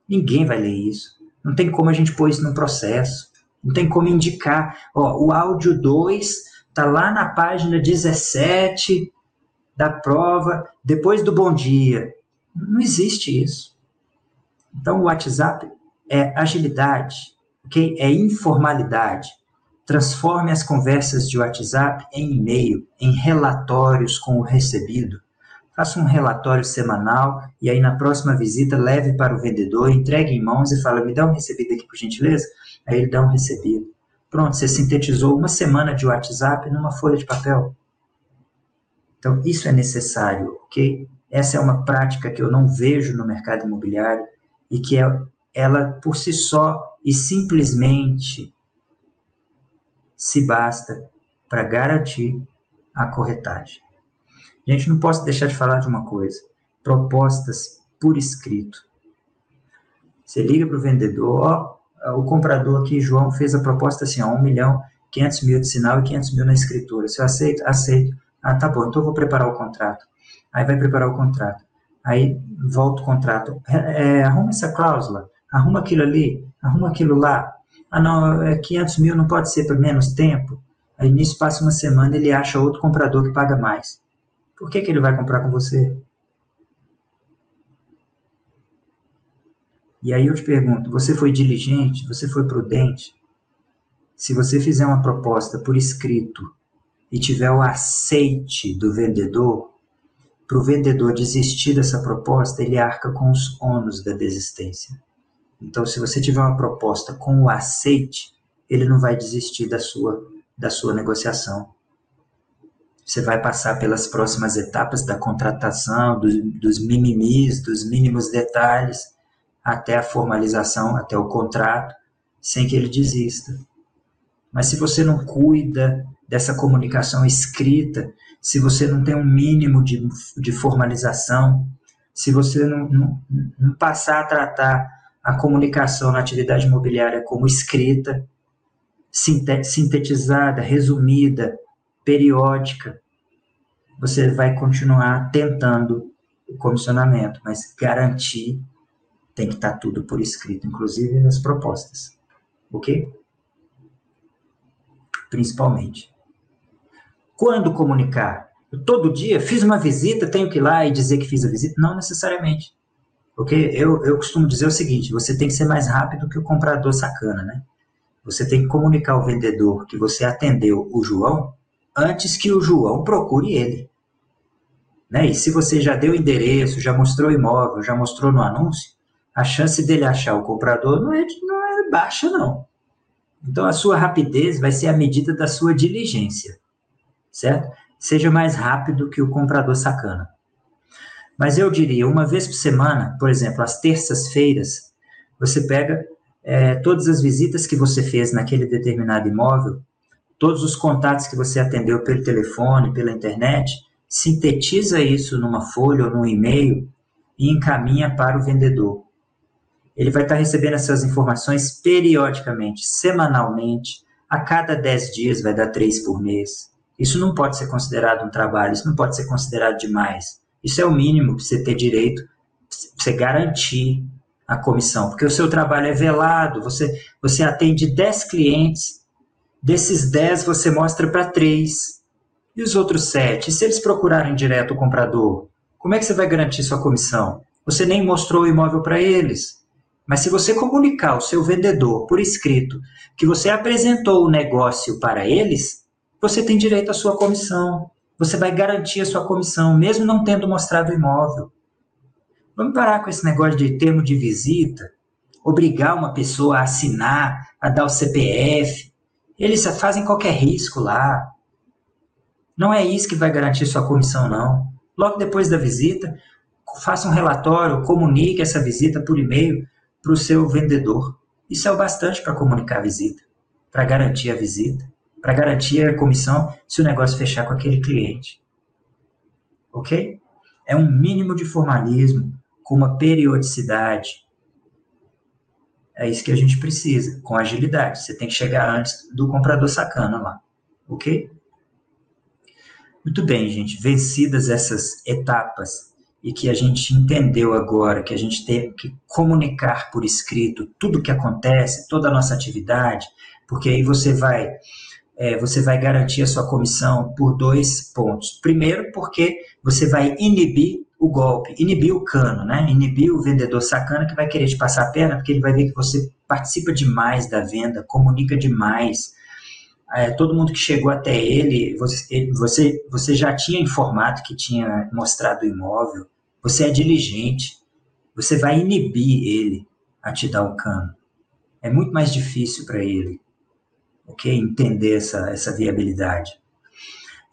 Ninguém vai ler isso. Não tem como a gente pôr isso no processo. Não tem como indicar. Ó, o áudio 2 Está lá na página 17 da prova, depois do bom dia. Não existe isso. Então, o WhatsApp é agilidade, ok? É informalidade. Transforme as conversas de WhatsApp em e-mail, em relatórios com o recebido. Faça um relatório semanal e aí na próxima visita leve para o vendedor, entregue em mãos e fala: me dá um recebido aqui por gentileza. Aí ele dá um recebido. Pronto, você sintetizou uma semana de WhatsApp numa folha de papel. Então, isso é necessário, ok? Essa é uma prática que eu não vejo no mercado imobiliário e que é, ela, por si só e simplesmente, se basta para garantir a corretagem. Gente não posso deixar de falar de uma coisa: propostas por escrito. Você liga para o vendedor, ó, o comprador aqui, João, fez a proposta assim, ó, 1 milhão, 500 mil de sinal e 500 mil na escritura. Se eu aceito? Aceito. Ah, tá bom, então vou preparar o contrato. Aí vai preparar o contrato. Aí volta o contrato. É, é, arruma essa cláusula, arruma aquilo ali, arruma aquilo lá. Ah, não, é 500 mil não pode ser por menos tempo. Aí nisso passa uma semana ele acha outro comprador que paga mais. Por que, que ele vai comprar com você? E aí eu te pergunto: você foi diligente? Você foi prudente? Se você fizer uma proposta por escrito e tiver o aceite do vendedor, para o vendedor desistir dessa proposta, ele arca com os ônus da desistência. Então, se você tiver uma proposta com o aceite, ele não vai desistir da sua, da sua negociação. Você vai passar pelas próximas etapas da contratação, do, dos mimimis, dos mínimos detalhes, até a formalização, até o contrato, sem que ele desista. Mas se você não cuida dessa comunicação escrita, se você não tem um mínimo de, de formalização, se você não, não, não passar a tratar a comunicação na atividade imobiliária como escrita, sintetizada, resumida, periódica, você vai continuar tentando o comissionamento, mas garantir tem que estar tudo por escrito, inclusive nas propostas. Ok? Principalmente. Quando comunicar? Eu, todo dia fiz uma visita, tenho que ir lá e dizer que fiz a visita? Não necessariamente. Porque eu, eu costumo dizer o seguinte: você tem que ser mais rápido que o comprador sacana, né? Você tem que comunicar ao vendedor que você atendeu o João antes que o João procure ele. Né? E se você já deu endereço, já mostrou imóvel, já mostrou no anúncio, a chance dele achar o comprador não é, não é baixa, não. Então a sua rapidez vai ser a medida da sua diligência, certo? Seja mais rápido que o comprador sacana. Mas eu diria, uma vez por semana, por exemplo, às terças-feiras, você pega é, todas as visitas que você fez naquele determinado imóvel, todos os contatos que você atendeu pelo telefone, pela internet, sintetiza isso numa folha ou num e-mail e encaminha para o vendedor. Ele vai estar recebendo essas informações periodicamente, semanalmente, a cada 10 dias vai dar três por mês. Isso não pode ser considerado um trabalho, isso não pode ser considerado demais. Isso é o mínimo para você ter direito, para você garantir a comissão, porque o seu trabalho é velado, você, você atende 10 clientes, desses 10 você mostra para 3, e os outros 7? E se eles procurarem direto o comprador, como é que você vai garantir sua comissão? Você nem mostrou o imóvel para eles. Mas se você comunicar ao seu vendedor por escrito que você apresentou o negócio para eles, você tem direito à sua comissão. Você vai garantir a sua comissão, mesmo não tendo mostrado o imóvel. Vamos parar com esse negócio de termo de visita, obrigar uma pessoa a assinar, a dar o CPF. Eles fazem qualquer risco lá. Não é isso que vai garantir sua comissão, não. Logo depois da visita, faça um relatório, comunique essa visita por e-mail para o seu vendedor. Isso é o bastante para comunicar a visita, para garantir a visita, para garantir a comissão se o negócio fechar com aquele cliente. Ok? É um mínimo de formalismo, com uma periodicidade. É isso que a gente precisa, com agilidade. Você tem que chegar antes do comprador sacana lá, ok? Muito bem, gente. Vencidas essas etapas e que a gente entendeu agora que a gente tem que comunicar por escrito tudo que acontece, toda a nossa atividade, porque aí você vai é, você vai garantir a sua comissão por dois pontos. Primeiro, porque você vai inibir o golpe, inibir o cano, né? Inibir o vendedor sacana que vai querer te passar a perna, porque ele vai ver que você participa demais da venda, comunica demais. É, todo mundo que chegou até ele, você, você, você já tinha informado que tinha mostrado o imóvel, você é diligente, você vai inibir ele a te dar o cano. É muito mais difícil para ele, ok? Entender essa, essa viabilidade.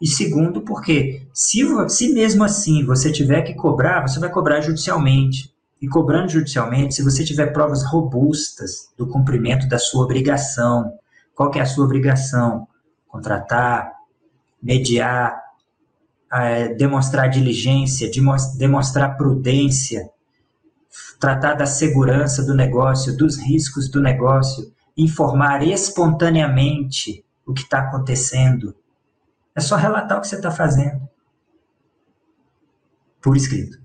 E segundo, porque se, se mesmo assim você tiver que cobrar, você vai cobrar judicialmente. E cobrando judicialmente, se você tiver provas robustas do cumprimento da sua obrigação, qual que é a sua obrigação? Contratar, mediar, é, demonstrar diligência, demonstrar prudência, tratar da segurança do negócio, dos riscos do negócio, informar espontaneamente o que está acontecendo, é só relatar o que você está fazendo. Por escrito.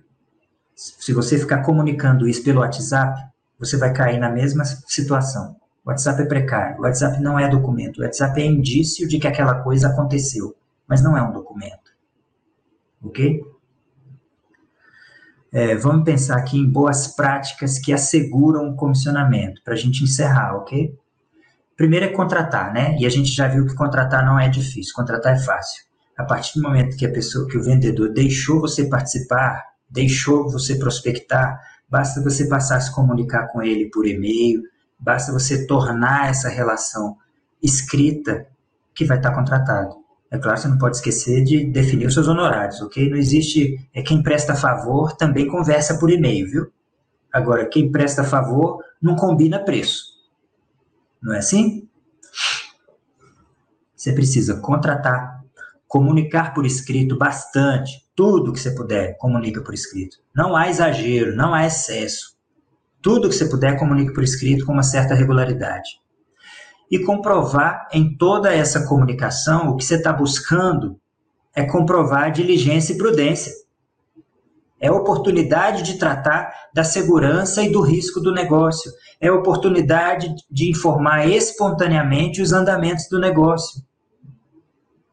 Se você ficar comunicando isso pelo WhatsApp, você vai cair na mesma situação. WhatsApp é precário. WhatsApp não é documento. WhatsApp é indício de que aquela coisa aconteceu, mas não é um documento. Ok? É, vamos pensar aqui em boas práticas que asseguram o comissionamento, para a gente encerrar, ok? Primeiro é contratar, né? E a gente já viu que contratar não é difícil, contratar é fácil. A partir do momento que a pessoa, que o vendedor deixou você participar, deixou você prospectar, basta você passar a se comunicar com ele por e-mail, basta você tornar essa relação escrita que vai estar contratado. É claro, você não pode esquecer de definir os seus honorários, ok? Não existe. É quem presta favor também conversa por e-mail, viu? Agora, quem presta favor não combina preço. Não é assim? Você precisa contratar, comunicar por escrito bastante, tudo que você puder, comunica por escrito. Não há exagero, não há excesso. Tudo que você puder, comunique por escrito com uma certa regularidade. E comprovar em toda essa comunicação o que você está buscando é comprovar diligência e prudência. É oportunidade de tratar da segurança e do risco do negócio. É oportunidade de informar espontaneamente os andamentos do negócio.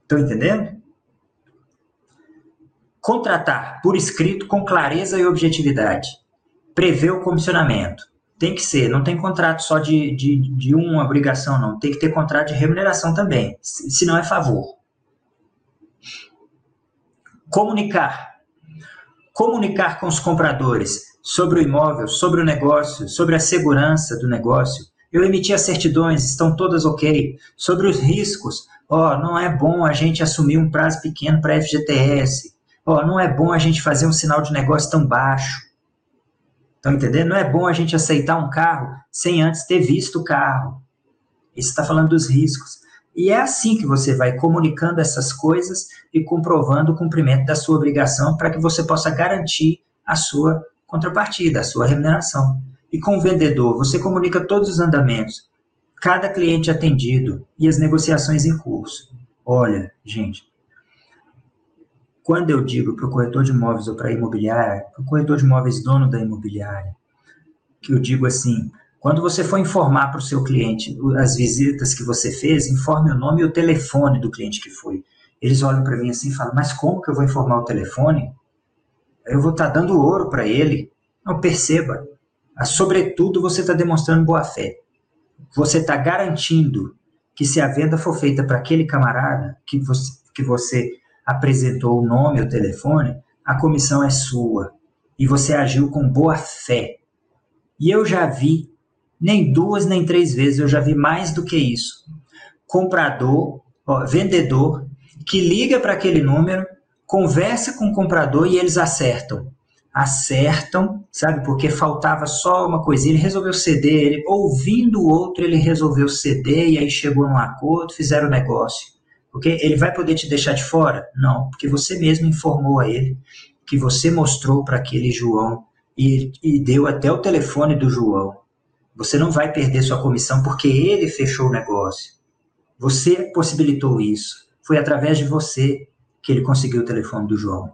Estão entendendo? Contratar por escrito com clareza e objetividade. Prever o comissionamento. Tem que ser, não tem contrato só de, de, de uma obrigação, não. Tem que ter contrato de remuneração também, se não é favor. Comunicar. Comunicar com os compradores sobre o imóvel, sobre o negócio, sobre a segurança do negócio. Eu emiti as certidões, estão todas ok. Sobre os riscos, ó, oh, não é bom a gente assumir um prazo pequeno para FGTS. Ó, oh, não é bom a gente fazer um sinal de negócio tão baixo. Estão entendendo? Não é bom a gente aceitar um carro sem antes ter visto o carro. Isso está falando dos riscos. E é assim que você vai comunicando essas coisas e comprovando o cumprimento da sua obrigação para que você possa garantir a sua contrapartida, a sua remuneração. E com o vendedor, você comunica todos os andamentos, cada cliente atendido e as negociações em curso. Olha, gente, quando eu digo para o corretor de imóveis ou para a imobiliária, para o corretor de imóveis dono da imobiliária, que eu digo assim, quando você for informar para o seu cliente as visitas que você fez, informe o nome e o telefone do cliente que foi. Eles olham para mim assim e falam, mas como que eu vou informar o telefone? Eu vou estar tá dando ouro para ele. Não, perceba, sobretudo você está demonstrando boa fé. Você está garantindo que se a venda for feita para aquele camarada que você, que você apresentou o nome o telefone, a comissão é sua. E você agiu com boa fé. E eu já vi, nem duas nem três vezes, eu já vi mais do que isso. Comprador, ó, vendedor, que liga para aquele número, conversa com o comprador e eles acertam. Acertam, sabe? Porque faltava só uma coisinha, ele resolveu ceder, ele, ouvindo o outro, ele resolveu ceder e aí chegou num acordo, fizeram o negócio. Ele vai poder te deixar de fora? Não, porque você mesmo informou a ele que você mostrou para aquele João e, e deu até o telefone do João. Você não vai perder sua comissão porque ele fechou o negócio. Você possibilitou isso. Foi através de você que ele conseguiu o telefone do João.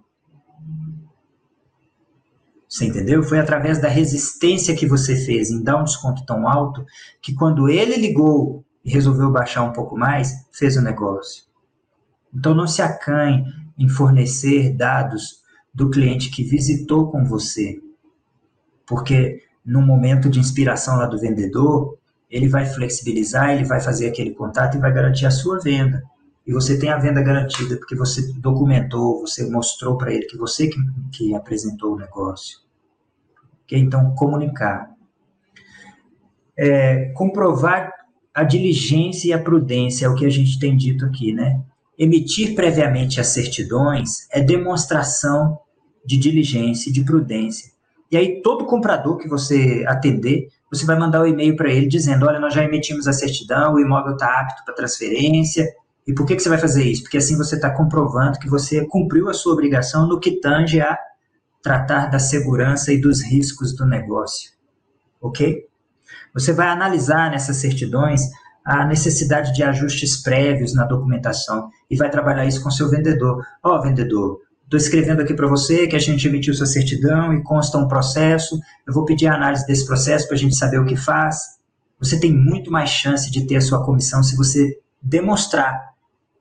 Você entendeu? Foi através da resistência que você fez em dar um desconto tão alto que quando ele ligou e resolveu baixar um pouco mais, fez o negócio. Então não se acanhe em fornecer dados do cliente que visitou com você, porque no momento de inspiração lá do vendedor, ele vai flexibilizar, ele vai fazer aquele contato e vai garantir a sua venda. E você tem a venda garantida porque você documentou, você mostrou para ele que você que, que apresentou o negócio. Okay? Então, comunicar. É, comprovar a diligência e a prudência é o que a gente tem dito aqui, né? Emitir previamente as certidões é demonstração de diligência e de prudência. E aí, todo comprador que você atender, você vai mandar o um e-mail para ele dizendo: olha, nós já emitimos a certidão, o imóvel está apto para transferência. E por que, que você vai fazer isso? Porque assim você está comprovando que você cumpriu a sua obrigação no que tange a tratar da segurança e dos riscos do negócio. Ok? Você vai analisar nessas certidões a necessidade de ajustes prévios na documentação e vai trabalhar isso com seu vendedor. Ó, oh, vendedor, estou escrevendo aqui para você que a gente emitiu sua certidão e consta um processo. Eu vou pedir a análise desse processo para a gente saber o que faz. Você tem muito mais chance de ter a sua comissão se você demonstrar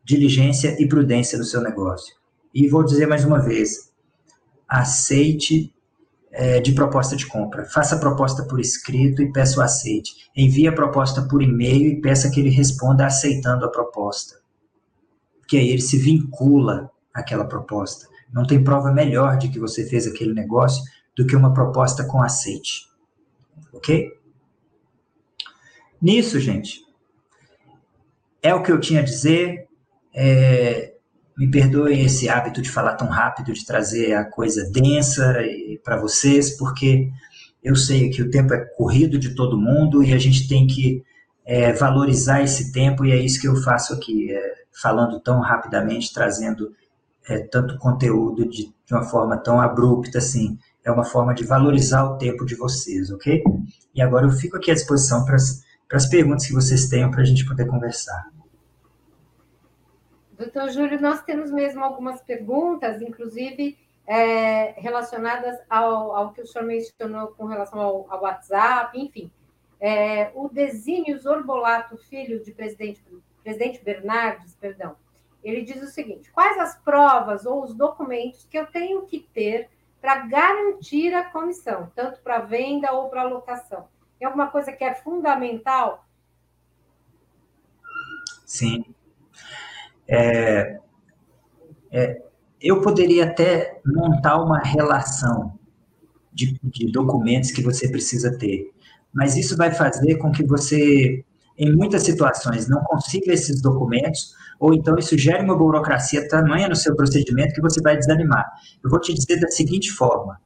diligência e prudência no seu negócio. E vou dizer mais uma vez: aceite é, de proposta de compra. Faça a proposta por escrito e peça o aceite. Envie a proposta por e-mail e peça que ele responda aceitando a proposta. Que aí ele se vincula àquela proposta. Não tem prova melhor de que você fez aquele negócio do que uma proposta com aceite. Ok? Nisso, gente, é o que eu tinha a dizer. É, me perdoem esse hábito de falar tão rápido, de trazer a coisa densa para vocês, porque eu sei que o tempo é corrido de todo mundo e a gente tem que é, valorizar esse tempo, e é isso que eu faço aqui, é, falando tão rapidamente, trazendo é, tanto conteúdo de, de uma forma tão abrupta assim. É uma forma de valorizar o tempo de vocês, ok? E agora eu fico aqui à disposição para as perguntas que vocês tenham para a gente poder conversar. Doutor Júlio, nós temos mesmo algumas perguntas, inclusive é, relacionadas ao, ao, que o senhor mencionou com relação ao, ao WhatsApp, enfim. É, o Desínios Orbolato, filho de presidente, presidente Bernardes, perdão, ele diz o seguinte: quais as provas ou os documentos que eu tenho que ter para garantir a comissão, tanto para venda ou para locação? Tem alguma coisa que é fundamental? Sim. É, é, eu poderia até montar uma relação de, de documentos que você precisa ter, mas isso vai fazer com que você, em muitas situações, não consiga esses documentos, ou então isso gera uma burocracia tamanha no seu procedimento que você vai desanimar. Eu vou te dizer da seguinte forma: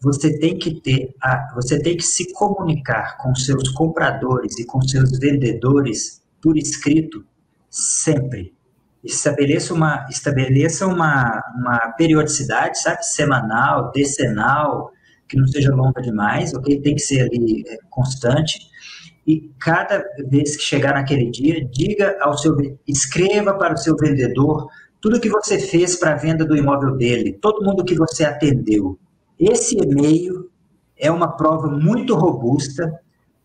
você tem que ter, a, você tem que se comunicar com seus compradores e com seus vendedores por escrito sempre estabeleça uma, estabeleça uma, uma periodicidade, sabe, semanal, decenal, que não seja longa demais, ok? Tem que ser ali é, constante. E cada vez que chegar naquele dia, diga ao seu, escreva para o seu vendedor tudo que você fez para a venda do imóvel dele, todo mundo que você atendeu. Esse e-mail é uma prova muito robusta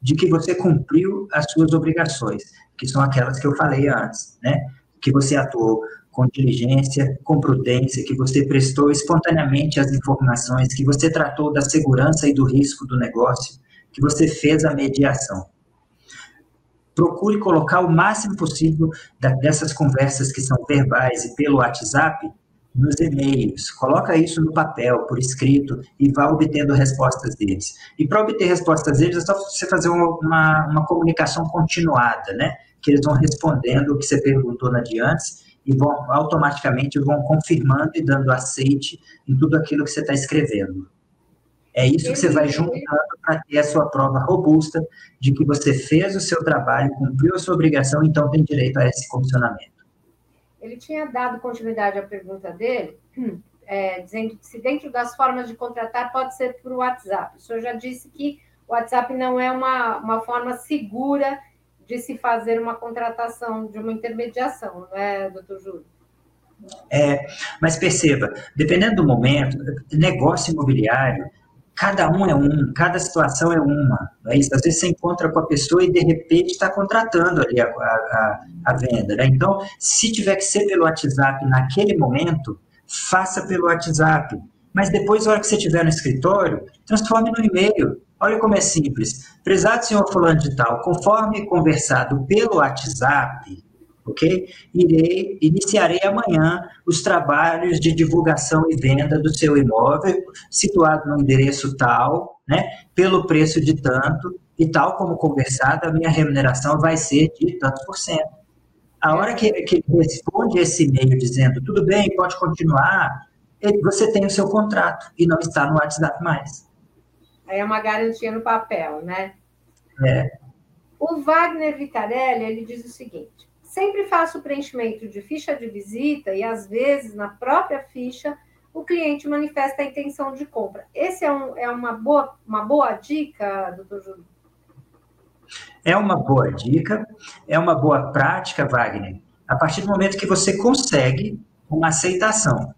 de que você cumpriu as suas obrigações, que são aquelas que eu falei antes, né? que você atuou com diligência, com prudência, que você prestou espontaneamente as informações, que você tratou da segurança e do risco do negócio, que você fez a mediação. Procure colocar o máximo possível dessas conversas que são verbais e pelo WhatsApp nos e-mails, coloca isso no papel, por escrito, e vá obtendo respostas deles. E para obter respostas deles, é só você fazer uma, uma, comunicação continuada, né? que eles vão respondendo o que você perguntou na de antes e vão automaticamente vão confirmando e dando aceite em tudo aquilo que você está escrevendo. É isso que você vai juntando para ter a sua prova robusta de que você fez o seu trabalho, cumpriu a sua obrigação, então tem direito a esse comissionamento. Ele tinha dado continuidade à pergunta dele, é, dizendo que se dentro das formas de contratar pode ser por WhatsApp. O senhor já disse que o WhatsApp não é uma, uma forma segura de se fazer uma contratação, de uma intermediação, não é, doutor Júlio? É, mas perceba, dependendo do momento, negócio imobiliário, cada um é um, cada situação é uma. É isso? Às vezes você encontra com a pessoa e de repente está contratando ali a, a, a venda. Né? Então, se tiver que ser pelo WhatsApp naquele momento, faça pelo WhatsApp. Mas depois, na hora que você estiver no escritório, transforme no e-mail. Olha como é simples. Prezado senhor fulano de tal, conforme conversado pelo WhatsApp, ok? Irei, iniciarei amanhã os trabalhos de divulgação e venda do seu imóvel, situado no endereço tal, né? Pelo preço de tanto, e tal como conversado, a minha remuneração vai ser de tantos por cento. A hora que, que ele responde esse e-mail dizendo, tudo bem, pode continuar, você tem o seu contrato e não está no WhatsApp mais. Aí é uma garantia no papel, né? É. O Wagner Vitarelli, ele diz o seguinte, sempre faço o preenchimento de ficha de visita e, às vezes, na própria ficha, o cliente manifesta a intenção de compra. Esse é, um, é uma, boa, uma boa dica, doutor Júlio? É uma boa dica, é uma boa prática, Wagner, a partir do momento que você consegue uma aceitação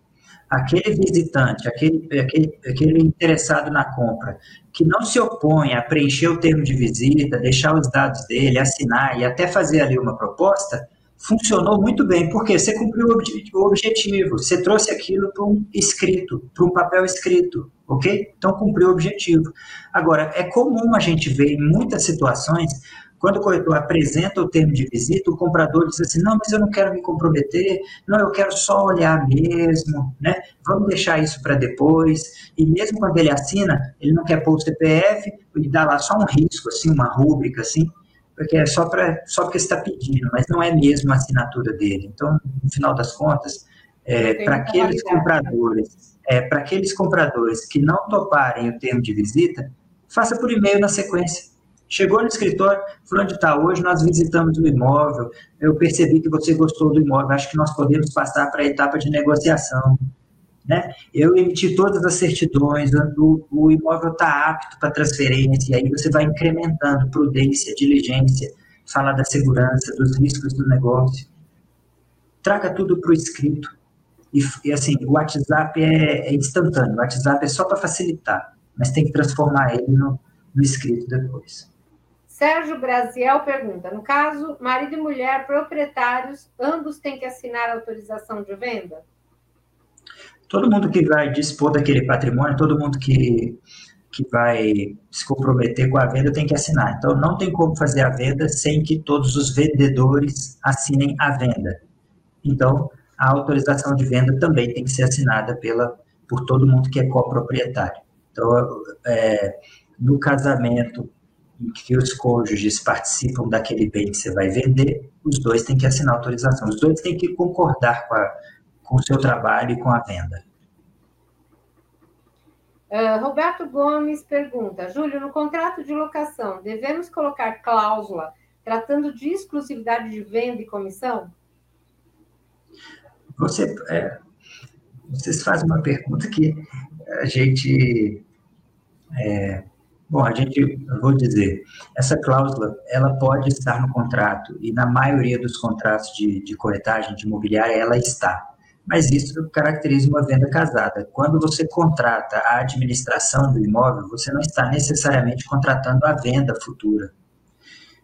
aquele visitante, aquele, aquele, aquele interessado na compra, que não se opõe a preencher o termo de visita, deixar os dados dele, assinar e até fazer ali uma proposta, funcionou muito bem, porque você cumpriu o objetivo, você trouxe aquilo para um escrito, para um papel escrito, ok? Então cumpriu o objetivo. Agora, é comum a gente ver em muitas situações quando o corretor apresenta o termo de visita, o comprador diz assim: não, mas eu não quero me comprometer, não, eu quero só olhar mesmo, né? Vamos deixar isso para depois. E mesmo quando ele assina, ele não quer pôr o CPF, ele dá lá só um risco, assim, uma rúbrica, assim, porque é só, pra, só porque está pedindo, mas não é mesmo a assinatura dele. Então, no final das contas, é, para aqueles compradores, é, para aqueles compradores que não toparem o termo de visita, faça por e-mail na sequência Chegou no escritório, fulano de tal, hoje nós visitamos o imóvel, eu percebi que você gostou do imóvel, acho que nós podemos passar para a etapa de negociação. Né? Eu emiti todas as certidões, o, o imóvel está apto para transferência, e aí você vai incrementando prudência, diligência, falar da segurança, dos riscos do negócio. traga tudo para o escrito. E, e, assim, o WhatsApp é, é instantâneo, o WhatsApp é só para facilitar, mas tem que transformar ele no, no escrito depois. Sérgio Brasiel pergunta: no caso, marido e mulher proprietários, ambos têm que assinar autorização de venda? Todo mundo que vai dispor daquele patrimônio, todo mundo que, que vai se comprometer com a venda tem que assinar. Então, não tem como fazer a venda sem que todos os vendedores assinem a venda. Então, a autorização de venda também tem que ser assinada pela, por todo mundo que é coproprietário. Então, é, no casamento, em que os cônjuges participam daquele bem que você vai vender, os dois têm que assinar autorização, os dois têm que concordar com, a, com o seu trabalho e com a venda. Uh, Roberto Gomes pergunta: Júlio, no contrato de locação, devemos colocar cláusula tratando de exclusividade de venda e comissão? Você, é, vocês fazem uma pergunta que a gente é, Bom, a gente, eu vou dizer, essa cláusula, ela pode estar no contrato, e na maioria dos contratos de, de corretagem de imobiliária, ela está. Mas isso caracteriza uma venda casada. Quando você contrata a administração do imóvel, você não está necessariamente contratando a venda futura.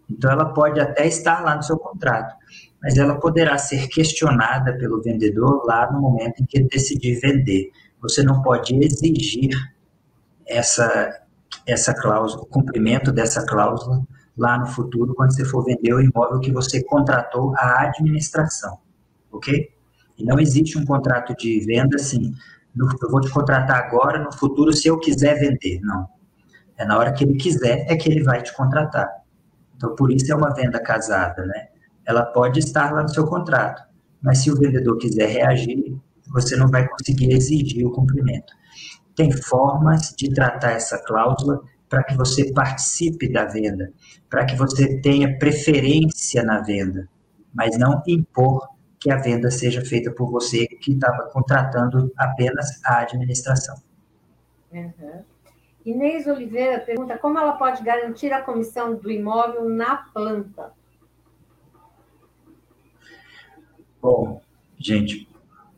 Então, ela pode até estar lá no seu contrato, mas ela poderá ser questionada pelo vendedor lá no momento em que decidir vender. Você não pode exigir essa essa cláusula, o cumprimento dessa cláusula lá no futuro, quando você for vender o imóvel que você contratou a administração, ok? E não existe um contrato de venda assim, eu vou te contratar agora, no futuro, se eu quiser vender. Não. É na hora que ele quiser, é que ele vai te contratar. Então, por isso é uma venda casada, né? Ela pode estar lá no seu contrato, mas se o vendedor quiser reagir, você não vai conseguir exigir o cumprimento tem formas de tratar essa cláusula para que você participe da venda, para que você tenha preferência na venda, mas não impor que a venda seja feita por você que estava contratando apenas a administração. Uhum. Inês Oliveira pergunta como ela pode garantir a comissão do imóvel na planta. Bom, gente,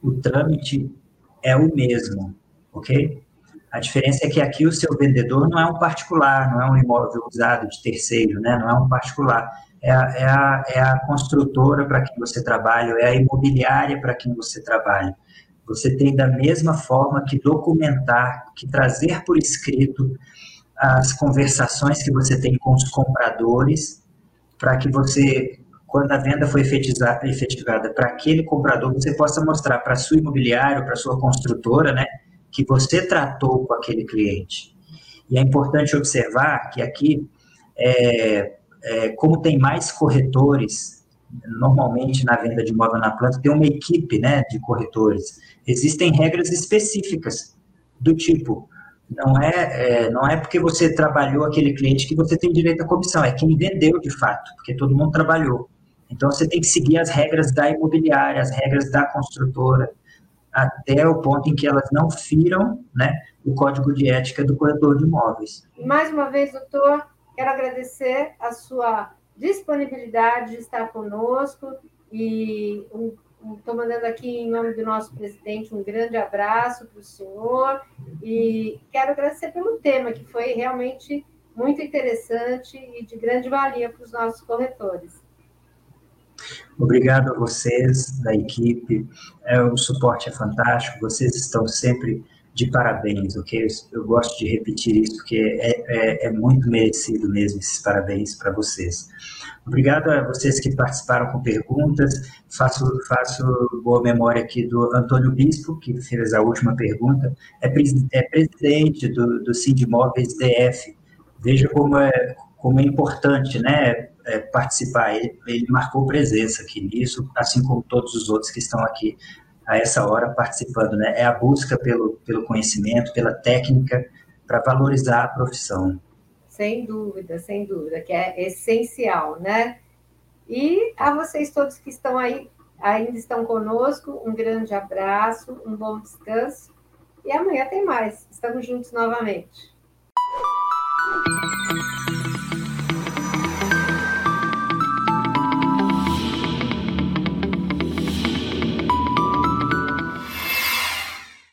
o trâmite é o mesmo, ok? A diferença é que aqui o seu vendedor não é um particular, não é um imóvel usado de terceiro, né? não é um particular. É a, é a, é a construtora para quem você trabalha, é a imobiliária para quem você trabalha. Você tem da mesma forma que documentar, que trazer por escrito as conversações que você tem com os compradores, para que você, quando a venda for efetivada para aquele comprador, você possa mostrar para sua imobiliária, para a sua construtora, né? Que você tratou com aquele cliente. E é importante observar que aqui, é, é, como tem mais corretores, normalmente na venda de imóvel na planta, tem uma equipe né, de corretores. Existem regras específicas do tipo, não é, é, não é porque você trabalhou aquele cliente que você tem direito à comissão, é quem vendeu de fato, porque todo mundo trabalhou. Então você tem que seguir as regras da imobiliária, as regras da construtora, até o ponto em que elas não firam né, o código de ética do corretor de imóveis. Mais uma vez, doutor, quero agradecer a sua disponibilidade de estar conosco e estou um, mandando aqui em nome do nosso presidente um grande abraço para o senhor e quero agradecer pelo tema que foi realmente muito interessante e de grande valia para os nossos corretores. Obrigado a vocês da equipe, é, o suporte é fantástico, vocês estão sempre de parabéns, ok? Eu gosto de repetir isso porque é, é, é muito merecido mesmo esses parabéns para vocês. Obrigado a vocês que participaram com perguntas. Faço, faço boa memória aqui do Antônio Bispo, que fez a última pergunta. É, é presidente do, do Sindimóveis DF. Veja como é, como é importante, né? É, participar. Ele, ele marcou presença aqui nisso, assim como todos os outros que estão aqui a essa hora participando. Né? É a busca pelo, pelo conhecimento, pela técnica, para valorizar a profissão. Sem dúvida, sem dúvida, que é essencial, né? E a vocês todos que estão aí, ainda estão conosco, um grande abraço, um bom descanso. E amanhã tem mais. Estamos juntos novamente.